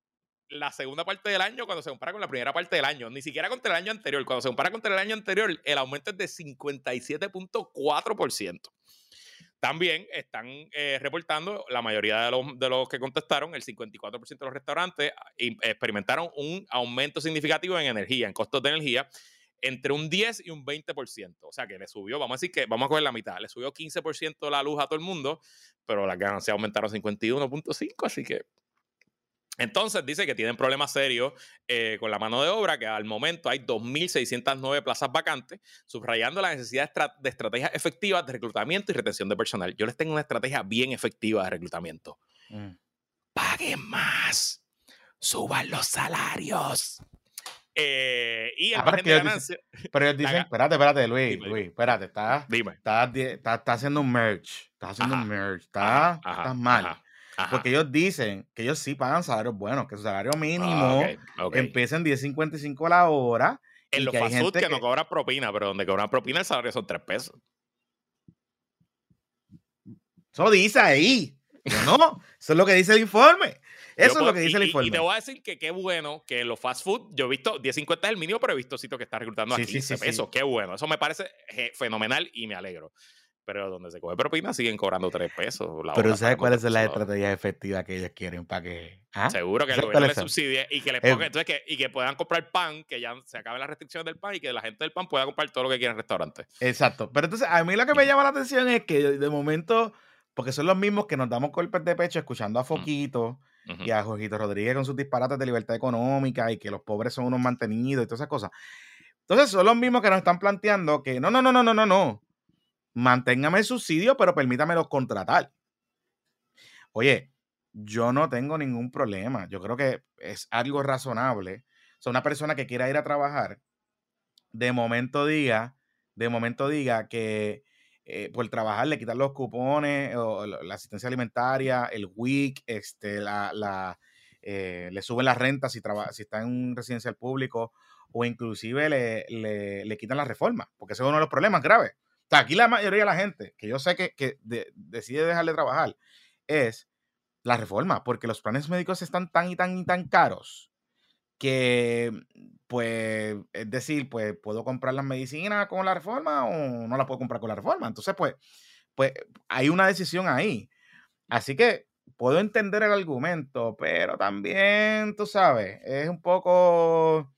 la segunda parte del año cuando se compara con la primera parte del año, ni siquiera contra el año anterior. Cuando se compara contra el año anterior, el aumento es de 57.4%. También están eh, reportando, la mayoría de los, de los, que contestaron, el 54% de los restaurantes ah, experimentaron un aumento significativo en energía, en costos de energía, entre un 10 y un 20%. O sea que le subió, vamos a decir que, vamos a coger la mitad, le subió 15% la luz a todo el mundo, pero las ganancias aumentaron 51.5, así que entonces dice que tienen problemas serios eh, con la mano de obra, que al momento hay 2.609 plazas vacantes, subrayando la necesidad de estrategias efectivas de reclutamiento y retención de personal. Yo les tengo una estrategia bien efectiva de reclutamiento. Mm. Paguen más, suban los salarios. Eh, y ah, de ganancia. pero ellos dicen, espérate, espérate, Luis, Luis, espérate, estás está, está, haciendo un merch, estás haciendo un merch, estás, mal. Porque ellos dicen que ellos sí pagan salarios buenos, que su salario mínimo empieza en 10.55 la hora. En los fast food que, no cobran propina, pero donde cobran propina el salario son 3 pesos. Eso dice ahí. no, eso es lo que dice el informe. Eso es lo que dice el informe. Y, te voy a decir que qué bueno que los fast food, yo he visto 10.50 es el mínimo, pero he visto sitios que están reclutando a 15 pesos. Qué bueno. Eso me parece fenomenal y me alegro. Pero donde se coge propina siguen cobrando tres pesos. pero ¿sabes cuál es la estrategia efectiva que ellos quieren para que... ¿ah? Seguro que el gobierno les subsidie y que, les ponga, entonces que, y que puedan comprar pan, que ya se acaben las restricciones del pan y que la gente del pan pueda comprar todo lo que quiera en el restaurante. Exacto. Pero entonces a mí lo que me llama la atención es que de momento, porque son los mismos que nos damos golpes de pecho escuchando a Foquito y a Jojito Rodríguez con sus disparates de libertad económica y que los pobres son unos mantenidos y todas esas cosas. Entonces son los mismos que nos están planteando que no, no, no, no, no, no, no manténgame el subsidio, pero permítamelo contratar. Oye, yo no tengo ningún problema. Yo creo que es algo razonable. O sea, una persona que quiera ir a trabajar, de momento diga, de momento diga que eh, por trabajar le quitan los cupones, la asistencia alimentaria, el WIC, este, la, eh, le suben la renta si, si está en un residencial público, o inclusive le, le quitan la reforma, porque ese es uno de los problemas graves aquí la mayoría de la gente que yo sé que, decide dejar de trabajar es la reforma, porque los planes médicos están tan y tan y tan caros que, pues, es decir, pues, ¿puedo comprar las medicinas con la reforma o no las puedo comprar con la reforma? Entonces, pues, pues hay una decisión ahí. Así que puedo entender el argumento, pero también, tú sabes, es un poco... O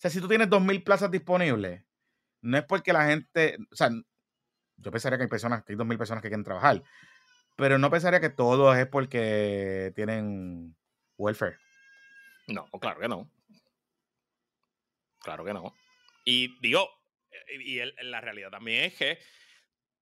sea, si tú tienes 2.000 plazas disponibles, no es porque la gente, o sea, yo pensaría que hay personas, que hay 2.000 personas que quieren trabajar, pero no pensaría que todo es porque tienen welfare. No, claro que no. Claro que no. Y digo, y la realidad también es que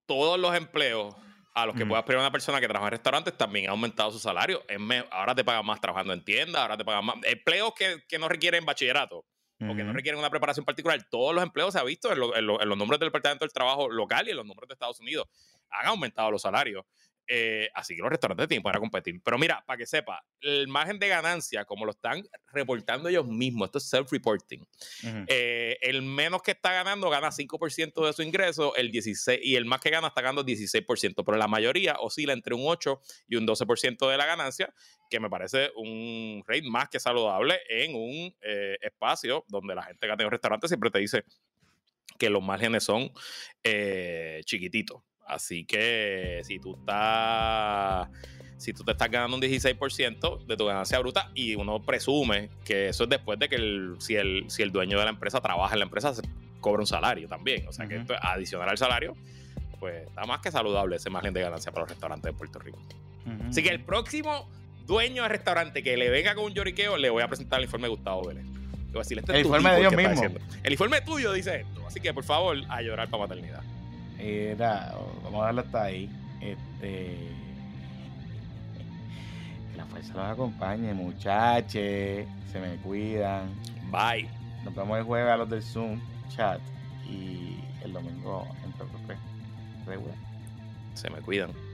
todos los empleos a los que pueda aspirar una persona que trabaja en restaurantes también ha aumentado su salario. ahora te pagan más trabajando en tiendas, ahora te pagan más. Empleos que, que no requieren bachillerato o que no requieren una preparación particular, todos los empleos se ha visto en, en, los nombres del Departamento del Trabajo local y en los nombres de Estados Unidos. Han aumentado los salarios. Eh, así que los restaurantes tienen para competir. Pero mira, para que sepa, el margen de ganancia, como lo están reportando ellos mismos, esto es self-reporting. Eh, el menos que está ganando gana 5% de su ingreso, el 16, y el más que gana está ganando 16%, pero la mayoría oscila entre un 8 y un 12% de la ganancia, que me parece un rate más que saludable en un eh, espacio donde la gente que ha tenido restaurantes siempre te dice que los márgenes son chiquititos. Así que si tú estás si tú te estás ganando un 16% de tu ganancia bruta y uno presume que eso es después de que el, si, el, si el dueño de la empresa trabaja en la empresa, se cobra un salario también. O sea que esto, adicional al salario, pues está más que saludable ese margen de ganancia para los restaurantes de Puerto Rico. Así que el próximo dueño de restaurante que le venga con un lloriqueo, le voy a presentar el informe de Gustavo Vélez. Este el informe de Dios mismo. El informe tuyo dice esto. Así que, por favor, a llorar para maternidad. Era, vamos a darle hasta ahí. Este. Que la fuerza los acompañe, muchachos. Se me cuidan. Bye. Nos vemos el jueves a los del Zoom chat. Y el domingo en PPP. Se me cuidan.